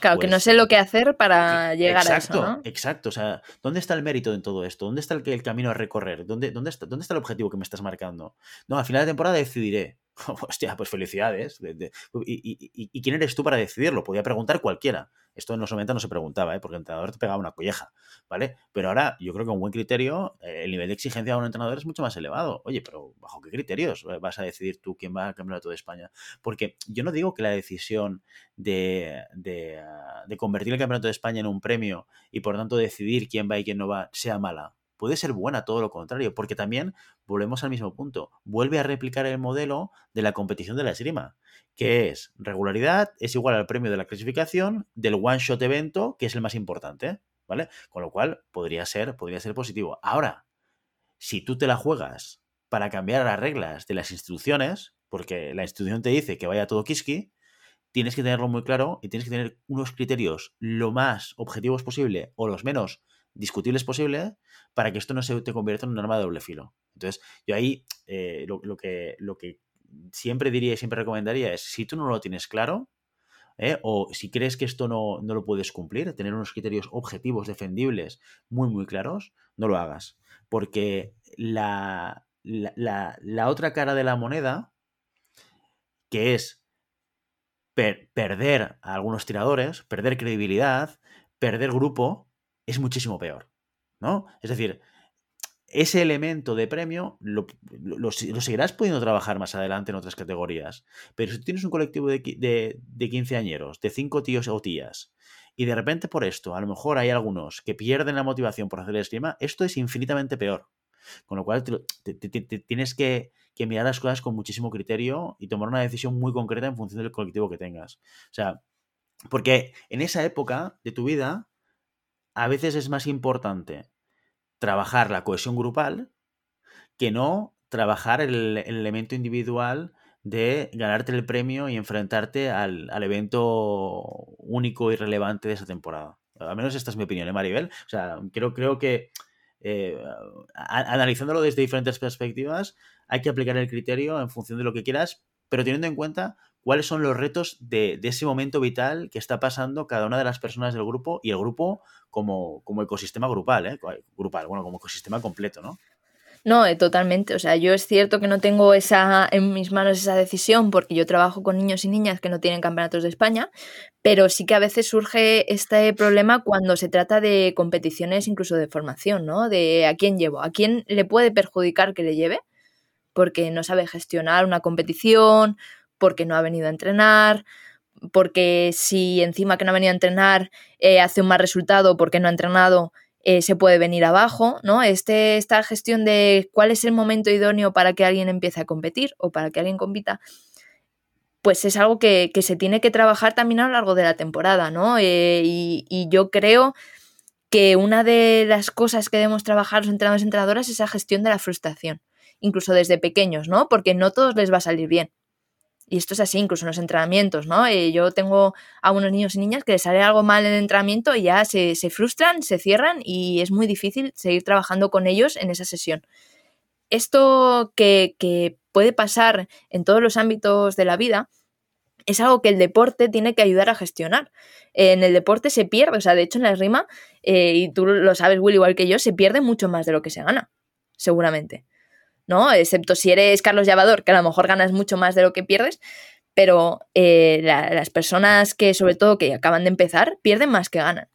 Claro, que no sé lo que hacer para llegar a eso. ¿no? Exacto, o sea, ¿dónde está el mérito en todo esto? ¿Dónde está el, el camino a recorrer? ¿Dónde, dónde, está, ¿Dónde está el objetivo que me estás marcando? No, al final de temporada decidiré. Hostia, pues felicidades. y, quién eres tú para decidirlo? Podía preguntar cualquiera. Esto en los 90 no se preguntaba, ¿eh? porque el entrenador te pegaba una colleja, ¿vale? Pero ahora yo creo que un buen criterio, eh, el nivel de exigencia de un entrenador es mucho más elevado. Oye, pero ¿bajo qué criterios vas a decidir tú quién va al campeonato de España? Porque yo no digo que la decisión de, de, de convertir el campeonato de España en un premio y por tanto decidir quién va y quién no va sea mala puede ser buena, todo lo contrario, porque también volvemos al mismo punto. Vuelve a replicar el modelo de la competición de la esgrima que es regularidad es igual al premio de la clasificación del one shot evento, que es el más importante, ¿vale? Con lo cual podría ser, podría ser positivo. Ahora, si tú te la juegas para cambiar las reglas de las instituciones, porque la institución te dice que vaya todo kiski, tienes que tenerlo muy claro y tienes que tener unos criterios lo más objetivos posible o los menos discutibles posible para que esto no se te convierta en un arma de doble filo. Entonces, yo ahí eh, lo, que, lo que siempre diría y siempre recomendaría es, si tú no lo tienes claro, ¿eh? o si crees que esto no, lo puedes cumplir, tener unos criterios objetivos, defendibles, muy, muy claros, no lo hagas. Porque la, la, otra cara de la moneda, que es perder a algunos tiradores, perder credibilidad, perder grupo, es muchísimo peor. ¿No? Es decir, ese elemento de premio lo, seguirás pudiendo trabajar más adelante en otras categorías. Pero si tienes un colectivo de, de, de quinceañeros, de cinco tíos o tías, y de repente por esto, a lo mejor hay algunos que pierden la motivación por hacer el esgrima, esto es infinitamente peor. Con lo cual tienes que, que, mirar las cosas con muchísimo criterio y tomar una decisión muy concreta en función del colectivo que tengas. O sea, porque en esa época de tu vida, a veces es más importante trabajar la cohesión grupal que no trabajar el, elemento individual de ganarte el premio y enfrentarte al, evento único y relevante de esa temporada. Al menos esta es mi opinión, ¿eh, Maribel? O sea, creo, creo que eh, analizándolo desde diferentes perspectivas, hay que aplicar el criterio en función de lo que quieras, pero teniendo en cuenta cuáles son los retos de, ese momento vital que está pasando cada una de las personas del grupo y el grupo como, como ecosistema grupal, ¿eh? Grupal, bueno, como ecosistema completo, ¿no? No, eh, totalmente. O sea, yo es cierto que no tengo esa en mis manos esa decisión porque yo trabajo con niños y niñas que no tienen campeonatos de España, pero sí que a veces surge este problema cuando se trata de competiciones incluso de formación, ¿no? De a quién llevo, a quién le puede perjudicar que le lleve porque no sabe gestionar una competición porque no ha venido a entrenar, porque si encima que no ha venido a entrenar eh, hace un mal resultado porque no ha entrenado, eh, se puede venir abajo, ¿no? Este, esta gestión de cuál es el momento idóneo para que alguien empiece a competir o para que alguien compita, pues es algo que, se tiene que trabajar también a lo largo de la temporada, ¿no? Eh, y, yo creo que una de las cosas que debemos trabajar los entrenadores y entrenadoras es esa gestión de la frustración, incluso desde pequeños, ¿no? Porque no todos les va a salir bien. Y esto es así, incluso en los entrenamientos, ¿no? Eh, yo tengo a unos niños y niñas que les sale algo mal en el entrenamiento y ya se, frustran, se cierran y es muy difícil seguir trabajando con ellos en esa sesión. Esto que, puede pasar en todos los ámbitos de la vida es algo que el deporte tiene que ayudar a gestionar. en el deporte se pierde, o sea, de hecho en la rima, eh, y tú lo sabes, Will, igual que yo, se pierde mucho más de lo que se gana, seguramente. ¿No? Excepto si eres Carlos Llavador, que a lo mejor ganas mucho más de lo que pierdes, pero eh, las personas que, sobre todo, que acaban de empezar, pierden más que ganan.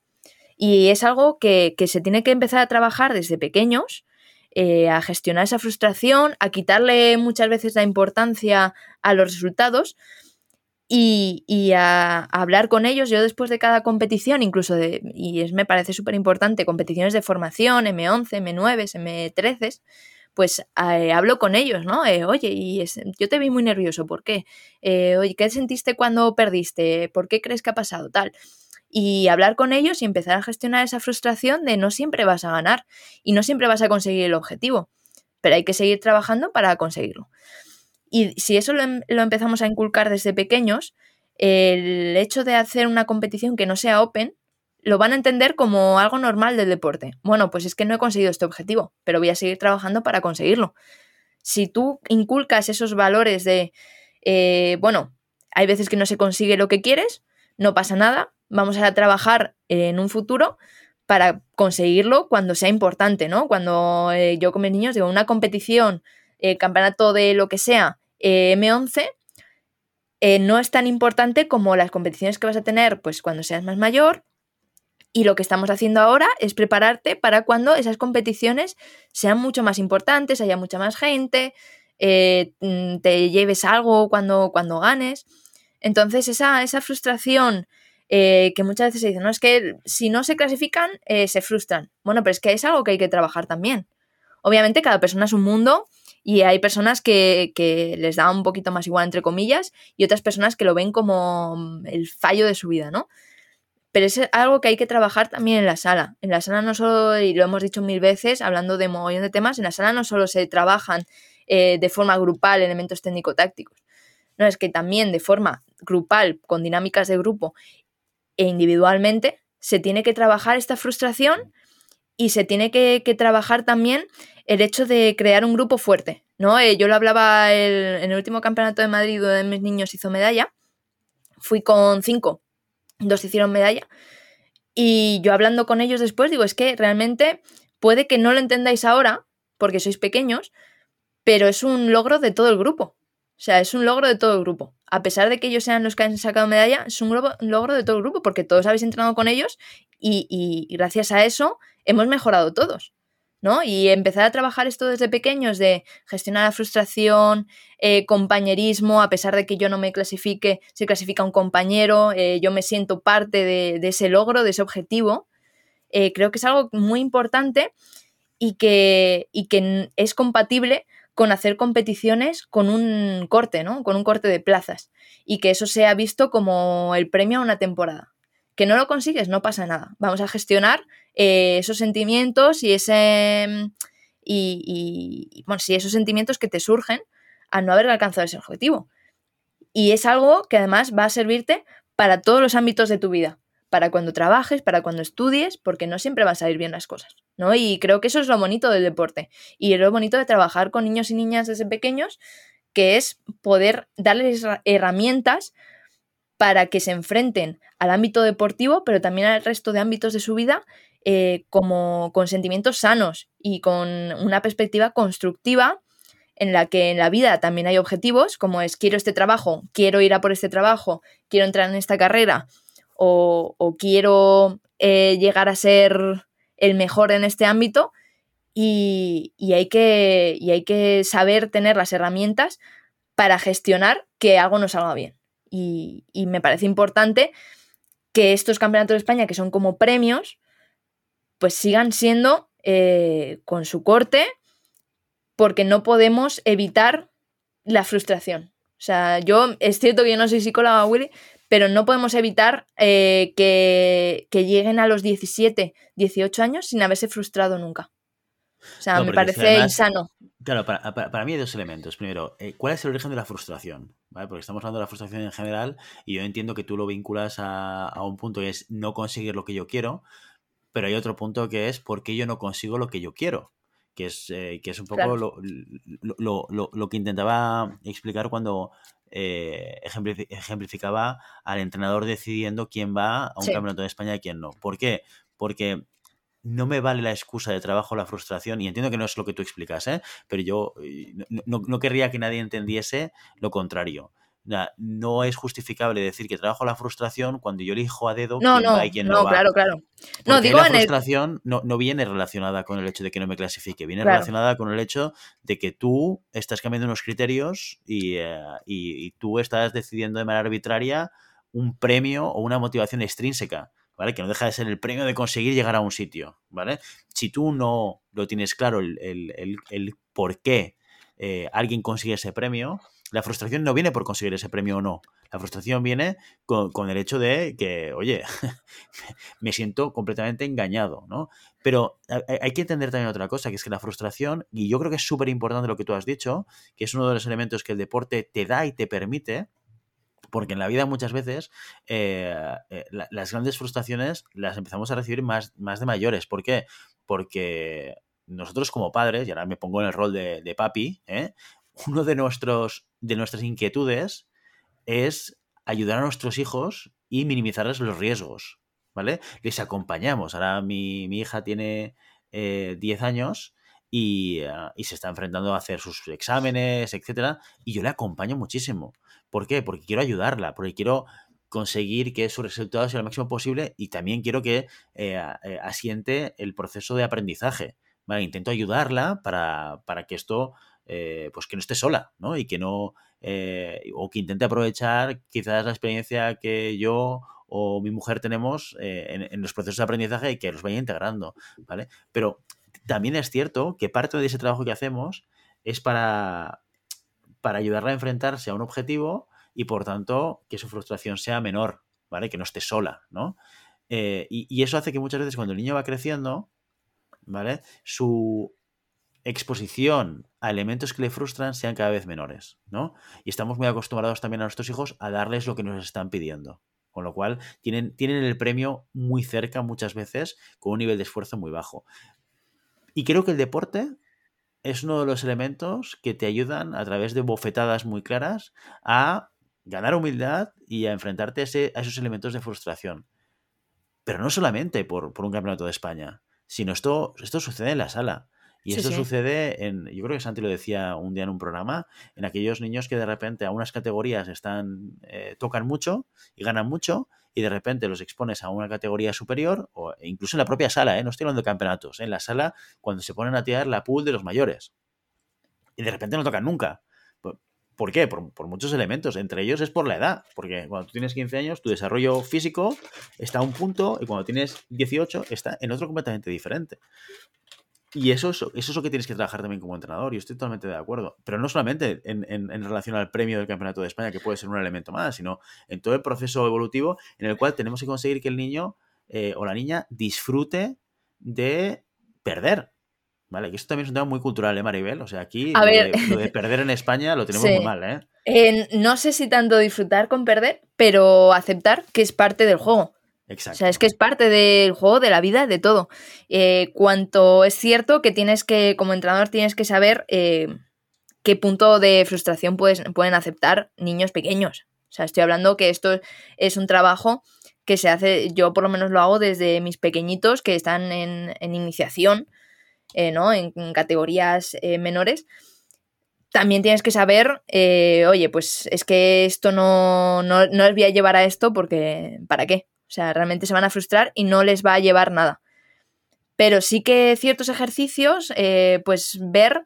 Y es algo que, se tiene que empezar a trabajar desde pequeños, eh, a gestionar esa frustración, a quitarle muchas veces la importancia a los resultados y, a, hablar con ellos. Yo después de cada competición, incluso de, y es, me parece súper importante, competiciones de formación, M11, M9, M13, pues eh, hablo con ellos, ¿no? Eh, oye, y yo te vi muy nervioso, ¿por qué? Eh, oye, ¿qué sentiste cuando perdiste? ¿Por qué crees que ha pasado tal? Y hablar con ellos y empezar a gestionar esa frustración de no siempre vas a ganar y no siempre vas a conseguir el objetivo, pero hay que seguir trabajando para conseguirlo. Y si eso em, lo, empezamos a inculcar desde pequeños, el hecho de hacer una competición que no sea open, lo van a entender como algo normal del deporte. Bueno, pues es que no he conseguido este objetivo, pero voy a seguir trabajando para conseguirlo. Si tú inculcas esos valores de, eh, bueno, hay veces que no se consigue lo que quieres, no pasa nada, vamos a trabajar en un futuro para conseguirlo cuando sea importante, ¿no? Cuando eh, yo con mis niños digo, una competición, eh, campeonato de lo que sea, eh, M11 eh, no es tan importante como las competiciones que vas a tener pues cuando seas más mayor. Y lo que estamos haciendo ahora es prepararte para cuando esas competiciones sean mucho más importantes, haya mucha más gente, eh, mm, te lleves algo cuando, cuando ganes. Entonces, esa, esa frustración que muchas veces se dice, no, es que si no se clasifican, se frustran. Bueno, pero es que es algo que hay que trabajar también. Obviamente, cada persona es un mundo y hay personas que, les da un poquito más igual, entre comillas, y otras personas que lo ven como mm, el fallo de su vida, ¿no? Pero es algo que hay que trabajar también en la sala. En la sala no solo, y lo hemos dicho mil veces, hablando de mogollón de temas, en la sala no solo se trabajan eh, de forma grupal elementos técnico-tácticos, no, es que también de forma grupal, con dinámicas de grupo e individualmente, se tiene que trabajar esta frustración y se tiene que, trabajar también el hecho de crear un grupo fuerte, ¿no? Eh, yo lo hablaba en el último campeonato de Madrid donde mis niños hizo medalla, fui con cinco, dos hicieron medalla, y yo hablando con ellos después digo, es que realmente puede que no lo entendáis ahora, porque sois pequeños, pero es un logro de todo el grupo. O sea, es un logro de todo el grupo. A pesar de que ellos sean los que han sacado medalla, es un, logro de todo el grupo, porque todos habéis entrenado con ellos y, y gracias a eso hemos mejorado todos. ¿No? Y empezar a trabajar esto desde pequeños de gestionar la frustración, eh, compañerismo, a pesar de que yo no me clasifique, se clasifica un compañero, eh, yo me siento parte de, ese logro, de ese objetivo. Eh, creo que es algo muy importante y que, y que es compatible con hacer competiciones con un corte, ¿no? Con un corte de plazas. Y que eso sea visto como el premio a una temporada. Que no lo consigues, no pasa nada. Vamos a gestionar eh, esos sentimientos y ese. Mm, y, bueno, sí, esos sentimientos que te surgen al no haber alcanzado ese objetivo. Y es algo que además va a servirte para todos los ámbitos de tu vida, para cuando trabajes, para cuando estudies, porque no siempre van a salir bien las cosas, ¿no? Y creo que eso es lo bonito del deporte y lo bonito de trabajar con niños y niñas desde pequeños, que es poder darles herramientas para que se enfrenten al ámbito deportivo, pero también al resto de ámbitos de su vida eh, como con sentimientos sanos y con una perspectiva constructiva en la que en la vida también hay objetivos, como es quiero este trabajo, quiero ir a por este trabajo, quiero entrar en esta carrera o, quiero eh, llegar a ser el mejor en este ámbito y, hay que, y hay que saber tener las herramientas para gestionar que algo no salga bien. Y, y me parece importante que estos campeonatos de España, que son como premios, pues sigan siendo eh, con su corte porque no podemos evitar la frustración. O sea, yo es cierto que yo no soy psicóloga, Willy, pero no podemos evitar eh, que, lleguen a los 17, 18 años sin haberse frustrado nunca. O sea, me parece insano. Claro, para, mí hay dos elementos. Primero, eh, ¿cuál es el origen de la frustración? Porque estamos hablando de la frustración en general y yo entiendo que tú lo vinculas a, a un punto que es no conseguir lo que yo quiero, pero hay otro punto que es por qué yo no consigo lo que yo quiero, que es, eh, que es un poco lo, lo, lo, lo, que intentaba explicar cuando eh, ejemplificaba al entrenador decidiendo quién va a un campeonato de España y quién no. ¿Por qué? Porque no me vale la excusa de trabajo, la frustración, y entiendo que no es lo que tú explicas, ¿eh? pero yo no, no, no querría que nadie entendiese lo contrario no es justificable decir que trabajo la frustración cuando yo elijo a dedo no, quién no, va y quién no, no, va. claro, claro. No, digo la el- frustración no, no viene relacionada con el hecho de que no me clasifique, viene Claro. relacionada con el hecho de que tú estás cambiando unos criterios y, eh, y- y tú estás decidiendo de manera arbitraria un premio o una motivación extrínseca, ¿vale? Que no deja de ser el premio de conseguir llegar a un sitio, ¿vale? Si tú no lo tienes claro el, el- el- el por qué eh, alguien consigue ese premio, la frustración no viene por conseguir ese premio o no. La frustración viene con, con el hecho de que, oye, me siento completamente engañado, ¿no? Pero hay- que entender también otra cosa, que es que la frustración, y yo creo que es súper importante lo que tú has dicho, que es uno de los elementos que el deporte te da y te permite, porque en la vida muchas veces eh, eh, la- las grandes frustraciones las empezamos a recibir más, más de mayores. ¿Por qué? Porque nosotros como padres, y ahora me pongo en el rol de, de papi, ¿eh? Uno de, nuestros, de nuestras inquietudes es ayudar a nuestros hijos y minimizarles los riesgos, ¿vale? Les acompañamos. Ahora mi, mi hija tiene eh, 10 años y, ah, y se está enfrentando a hacer sus exámenes, etcétera, y yo le acompaño muchísimo. ¿Por qué? Porque quiero ayudarla, porque quiero conseguir que su resultado sea lo máximo posible y también quiero que eh, eh, asiente el proceso de aprendizaje. Intento ayudarla para, para que esto, eh, pues que no esté sola, ¿no? Y que no, eh, o que intente aprovechar quizás la experiencia que yo o mi mujer tenemos eh, en, los procesos de aprendizaje y que los vaya integrando, ¿vale? Pero también es cierto que parte de ese trabajo que hacemos es para, para ayudarla a enfrentarse a un objetivo y por tanto que su frustración sea menor, ¿vale? Que no esté sola, ¿no? Y, y eso hace que muchas veces cuando el niño va creciendo, ¿vale? Su exposición a elementos que le frustran sean cada vez menores, ¿no? Y estamos muy acostumbrados también a nuestros hijos a darles lo que nos están pidiendo. Con lo cual, tienen, tienen el premio muy cerca muchas veces, con un nivel de esfuerzo muy bajo. Y creo que el deporte es uno de los elementos que te ayudan a través de bofetadas muy claras a ganar humildad y a enfrentarte a, esos elementos de frustración. Pero no solamente por, por un campeonato de España, sino esto, esto sucede en la sala. Y Sí, esto sí. sucede en, yo creo que Santi lo decía un día en un programa, en aquellos niños que de repente a unas categorías están, eh, tocan mucho y ganan mucho, y de repente los expones a una categoría superior, o incluso en la propia sala, ¿eh? no estoy hablando de campeonatos, ¿eh? en la sala cuando se ponen a tirar la pool de los mayores. Y de repente no tocan nunca. ¿Por- ¿Por qué? Por, por muchos elementos. Entre ellos es por la edad. Porque cuando tú tienes 15 años, tu desarrollo físico está a un punto y cuando tienes 18 está en otro completamente diferente. Y eso es, eso es lo que tienes que trabajar también como entrenador. Y estoy totalmente de acuerdo. Pero no solamente en, en- en relación al premio del Campeonato de España, que puede ser un elemento más, sino en todo el proceso evolutivo en el cual tenemos que conseguir que el niño eh, o la niña disfrute de perder. ¿Vale? Que esto también es un tema muy cultural, ¿eh, Maribel? O sea, aquí lo. De, lo de perder en España lo tenemos Sí. muy mal, ¿eh? Eh, no sé si tanto disfrutar con perder, pero aceptar que es parte del juego. O sea, es que es parte del juego, de la vida, de todo. Eh, cuanto es cierto que tienes que, como entrenador, tienes que saber eh, qué punto de frustración puedes- pueden aceptar niños pequeños. O sea, estoy hablando que esto es un trabajo que se hace, yo por lo menos lo hago desde mis pequeñitos que están en, iniciación, eh, ¿no? En, categorías menores. También tienes que saber, oye, pues es que esto no, no, no les voy a llevar a esto porque, ¿para qué? O sea, realmente se van a frustrar y no les va a llevar nada. Pero sí que ciertos ejercicios, eh, pues ver,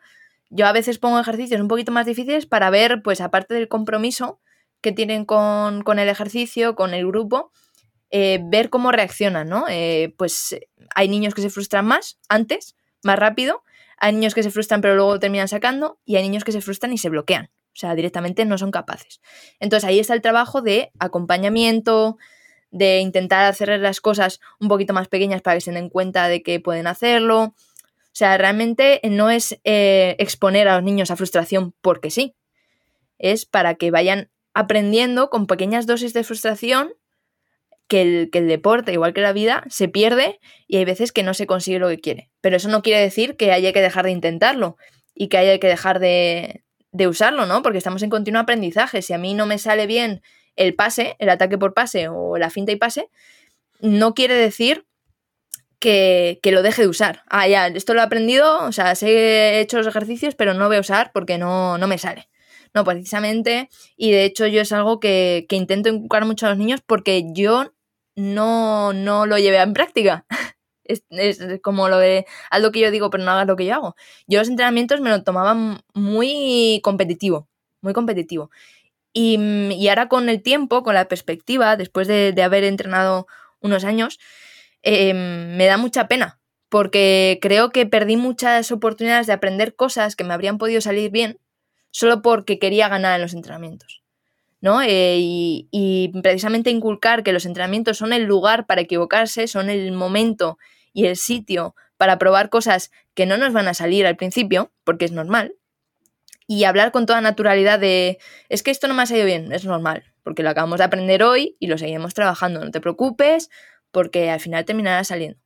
yo a veces pongo ejercicios un poquito más difíciles para ver, pues aparte del compromiso que tienen con, con el ejercicio, con el grupo, eh, ver cómo reaccionan, ¿no? Eh, pues hay niños que se frustran más antes, más rápido, hay niños que se frustran pero luego terminan sacando y hay niños que se frustran y se bloquean. O sea, directamente no son capaces. Entonces ahí está el trabajo de acompañamiento, de intentar hacer las cosas un poquito más pequeñas para que se den cuenta de que pueden hacerlo. O sea, realmente no es eh, exponer a los niños a frustración porque sí. Es para que vayan aprendiendo con pequeñas dosis de frustración que el, que el deporte, igual que la vida, se pierde y hay veces que no se consigue lo que quiere. Pero eso no quiere decir que haya que dejar de intentarlo y que haya que dejar de, de usarlo, ¿no? Porque estamos en continuo aprendizaje. Si a mí no me sale bien el pase, el ataque por pase o la finta y pase, no quiere decir que, que, lo deje de usar. Ah, ya, esto lo he aprendido, o sea, sé, he hecho los ejercicios, pero no voy a usar porque no, no me sale. No, precisamente, y de hecho yo es algo que, que intento inculcar mucho a los niños porque yo no, no lo llevé en práctica. Es, es, como lo de haz lo que yo digo, pero no hagas lo que yo hago. Yo los entrenamientos me lo tomaba muy competitivo, muy competitivo. Y, y ahora con el tiempo, con la perspectiva, después de, haber entrenado unos años, eh, me da mucha pena, porque creo que perdí muchas oportunidades de aprender cosas que me habrían podido salir bien solo porque quería ganar en los entrenamientos. ¿no? Eh, y, precisamente inculcar que los entrenamientos son el lugar para equivocarse, son el momento y el sitio para probar cosas que no nos van a salir al principio, porque es normal, y hablar con toda naturalidad de, es que esto no me ha salido bien, es normal, porque lo acabamos de aprender hoy y lo seguimos trabajando, no te preocupes, porque al final terminará saliendo.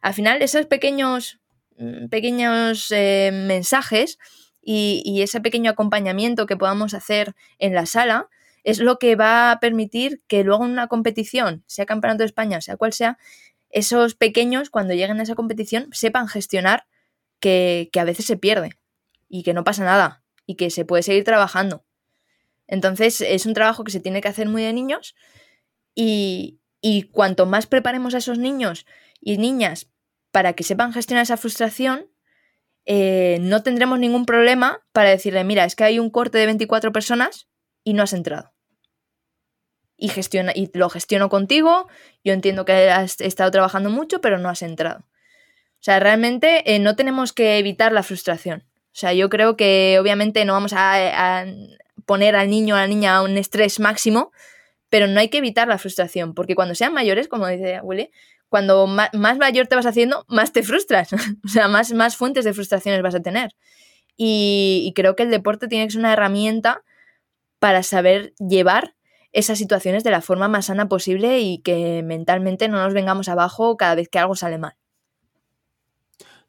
Al final, esos pequeños, mm, pequeños eh, mensajes y, y ese pequeño acompañamiento que podamos hacer en la sala, es lo que va a permitir que luego en una competición, sea campeonato de España, sea cual sea, esos pequeños cuando lleguen a esa competición sepan gestionar que, que, a veces se pierde y que no pasa nada y que se puede seguir trabajando. Entonces es un trabajo que se tiene que hacer muy de niños y, y cuanto más preparemos a esos niños y niñas para que sepan gestionar esa frustración, eh, no tendremos ningún problema para decirle, mira, es que hay un corte de 24 personas y no has entrado y, gestiona, y lo gestiono contigo. Yo entiendo que has estado trabajando mucho, pero no has entrado. O sea, realmente eh, no tenemos que evitar la frustración. O sea, yo creo que obviamente no vamos a, poner al niño o a la niña a un estrés máximo, pero no hay que evitar la frustración, porque cuando sean mayores, como dice Willy, cuando más, mayor te vas haciendo, más te frustras. o sea, más, más fuentes de frustraciones vas a tener. Y creo que el deporte tiene que ser una herramienta para saber llevar esas situaciones de la forma más sana posible y que mentalmente no nos vengamos abajo cada vez que algo sale mal.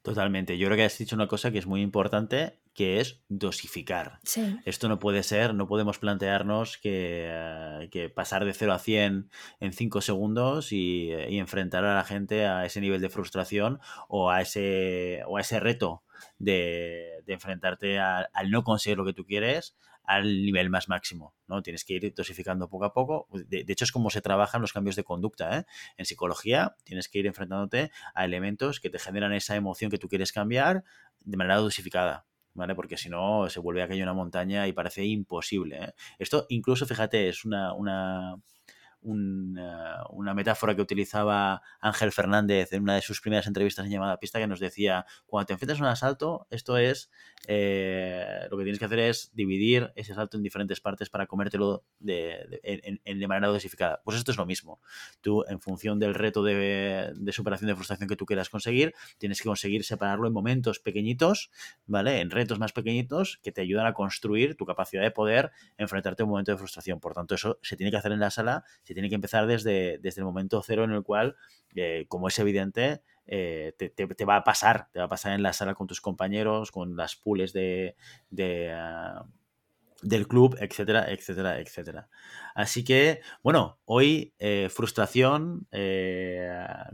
Totalmente. Yo creo que has dicho una cosa que es muy importante, que es dosificar. Sí. Esto no puede ser, no podemos plantearnos que, que pasar de 0 a 100 en 5 segundos y, y, enfrentar a la gente a ese nivel de frustración o a ese, o a ese reto de, de enfrentarte a, al no conseguir lo que tú quieres al nivel más máximo, ¿no? Tienes que ir dosificando poco a poco. De, hecho, es como se trabajan los cambios de conducta, ¿eh? En psicología tienes que ir enfrentándote a elementos que te generan esa emoción que tú quieres cambiar de manera dosificada. ¿Vale? Porque si no, se vuelve aquello una montaña y parece imposible. ¿eh? Esto incluso, fíjate, es una, una, una, una, metáfora que utilizaba Ángel Fernández en una de sus primeras entrevistas en llamada pista que nos decía, cuando te enfrentas a un asalto, esto es, eh, lo que tienes que hacer es dividir ese asalto en diferentes partes para comértelo de, de, en, de manera dosificada. Pues esto es lo mismo. Tú, en función del reto de, de, superación de frustración que tú quieras conseguir, tienes que conseguir separarlo en momentos pequeñitos, ¿vale? En retos más pequeñitos que te ayudan a construir tu capacidad de poder enfrentarte a un momento de frustración. Por tanto, eso se tiene que hacer en la sala, se tiene que empezar desde, desde el momento cero en el cual, eh, como es evidente, eh, te, va a pasar, te va a pasar en la sala con tus compañeros, con las pools de, uh, del club, etcétera, etcétera, etcétera. Así que, bueno, hoy eh, frustración,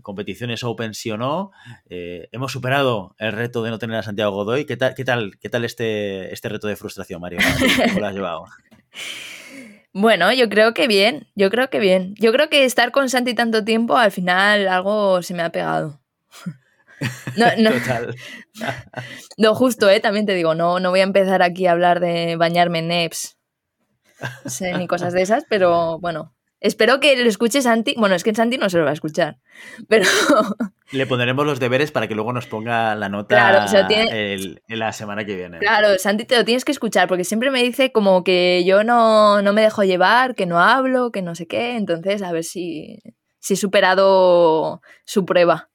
competiciones Open sí o no, hemos superado el reto de no tener a Santiago Godoy. ¿Qué tal, qué tal, qué tal este, este reto de frustración, Mario? ¿Cómo lo has llevado? Bueno, yo creo que bien, yo creo que bien. Yo creo que estar con Santi tanto tiempo, al final algo se me ha pegado. No, no, Total. no, justo, ¿eh? También te digo, no, no voy a empezar aquí a hablar de bañarme en NEPS sé, ni cosas de esas, pero bueno. Espero que lo escuche Santi. Bueno, es que Santi no se lo va a escuchar. Pero. Le pondremos los deberes para que luego nos ponga la nota claro, o sea, tiene... el, en la semana que viene. Claro, Santi te lo tienes que escuchar, porque siempre me dice como que yo no, no me dejo llevar, que no hablo, que no sé qué. Entonces, a ver si, si he superado su prueba.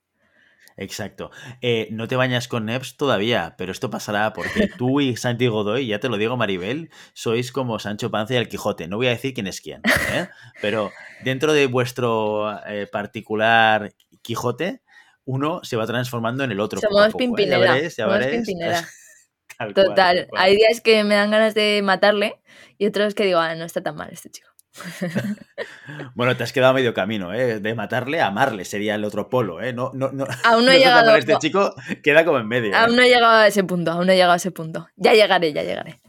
Exacto. Eh, no te bañas con Neps todavía, pero esto pasará porque tú y Santi Godoy, ya te lo digo Maribel, sois como Sancho Panza y el Quijote. No voy a decir quién es quién, ¿eh? pero dentro de vuestro eh, particular Quijote, uno se va transformando en el otro. Somos poco, Pimpinela. Ya veréis, ya Somos veréis. Pimpinela. Tal Total. Cual, tal cual. Hay días que me dan ganas de matarle y otros que digo, ah, no está tan mal este chico. bueno, te has quedado medio camino, ¿eh? De matarle a amarle sería el otro polo, ¿eh? No, no, no, aún no he llegado. Este chico queda como en medio. Aún ¿eh? no he llegado a ese punto, aún no he llegado a ese punto. Ya llegaré, ya llegaré.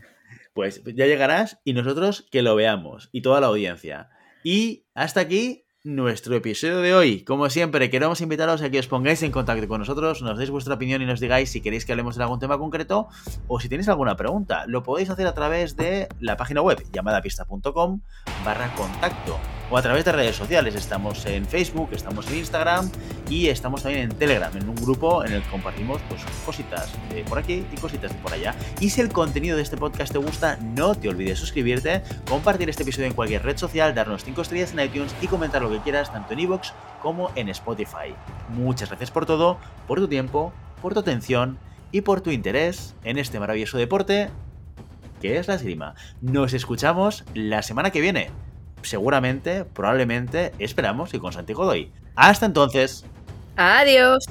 Pues ya llegarás y nosotros que lo veamos y toda la audiencia. Y hasta aquí nuestro episodio de hoy. Como siempre, queremos invitaros a que os pongáis en contacto con nosotros, nos deis vuestra opinión y nos digáis si queréis que hablemos de algún tema concreto o si tenéis alguna pregunta. Lo podéis hacer a través de la página web llamadapista.com barra contacto o a través de redes sociales. Estamos en Facebook, estamos en Instagram y estamos también en Telegram, en un grupo en el que compartimos pues, cositas de por aquí y cositas de por allá. Y si el contenido de este podcast te gusta, no te olvides suscribirte, compartir este episodio en cualquier red social, darnos 5 estrellas en iTunes y comentar que quieras tanto en iVoox como en Spotify. Muchas gracias por todo, por tu tiempo, por tu atención y por tu interés en este maravilloso deporte que es la esgrima. Nos escuchamos la semana que viene seguramente, probablemente, esperamos y con Santi Godoy. Hasta entonces. Adiós.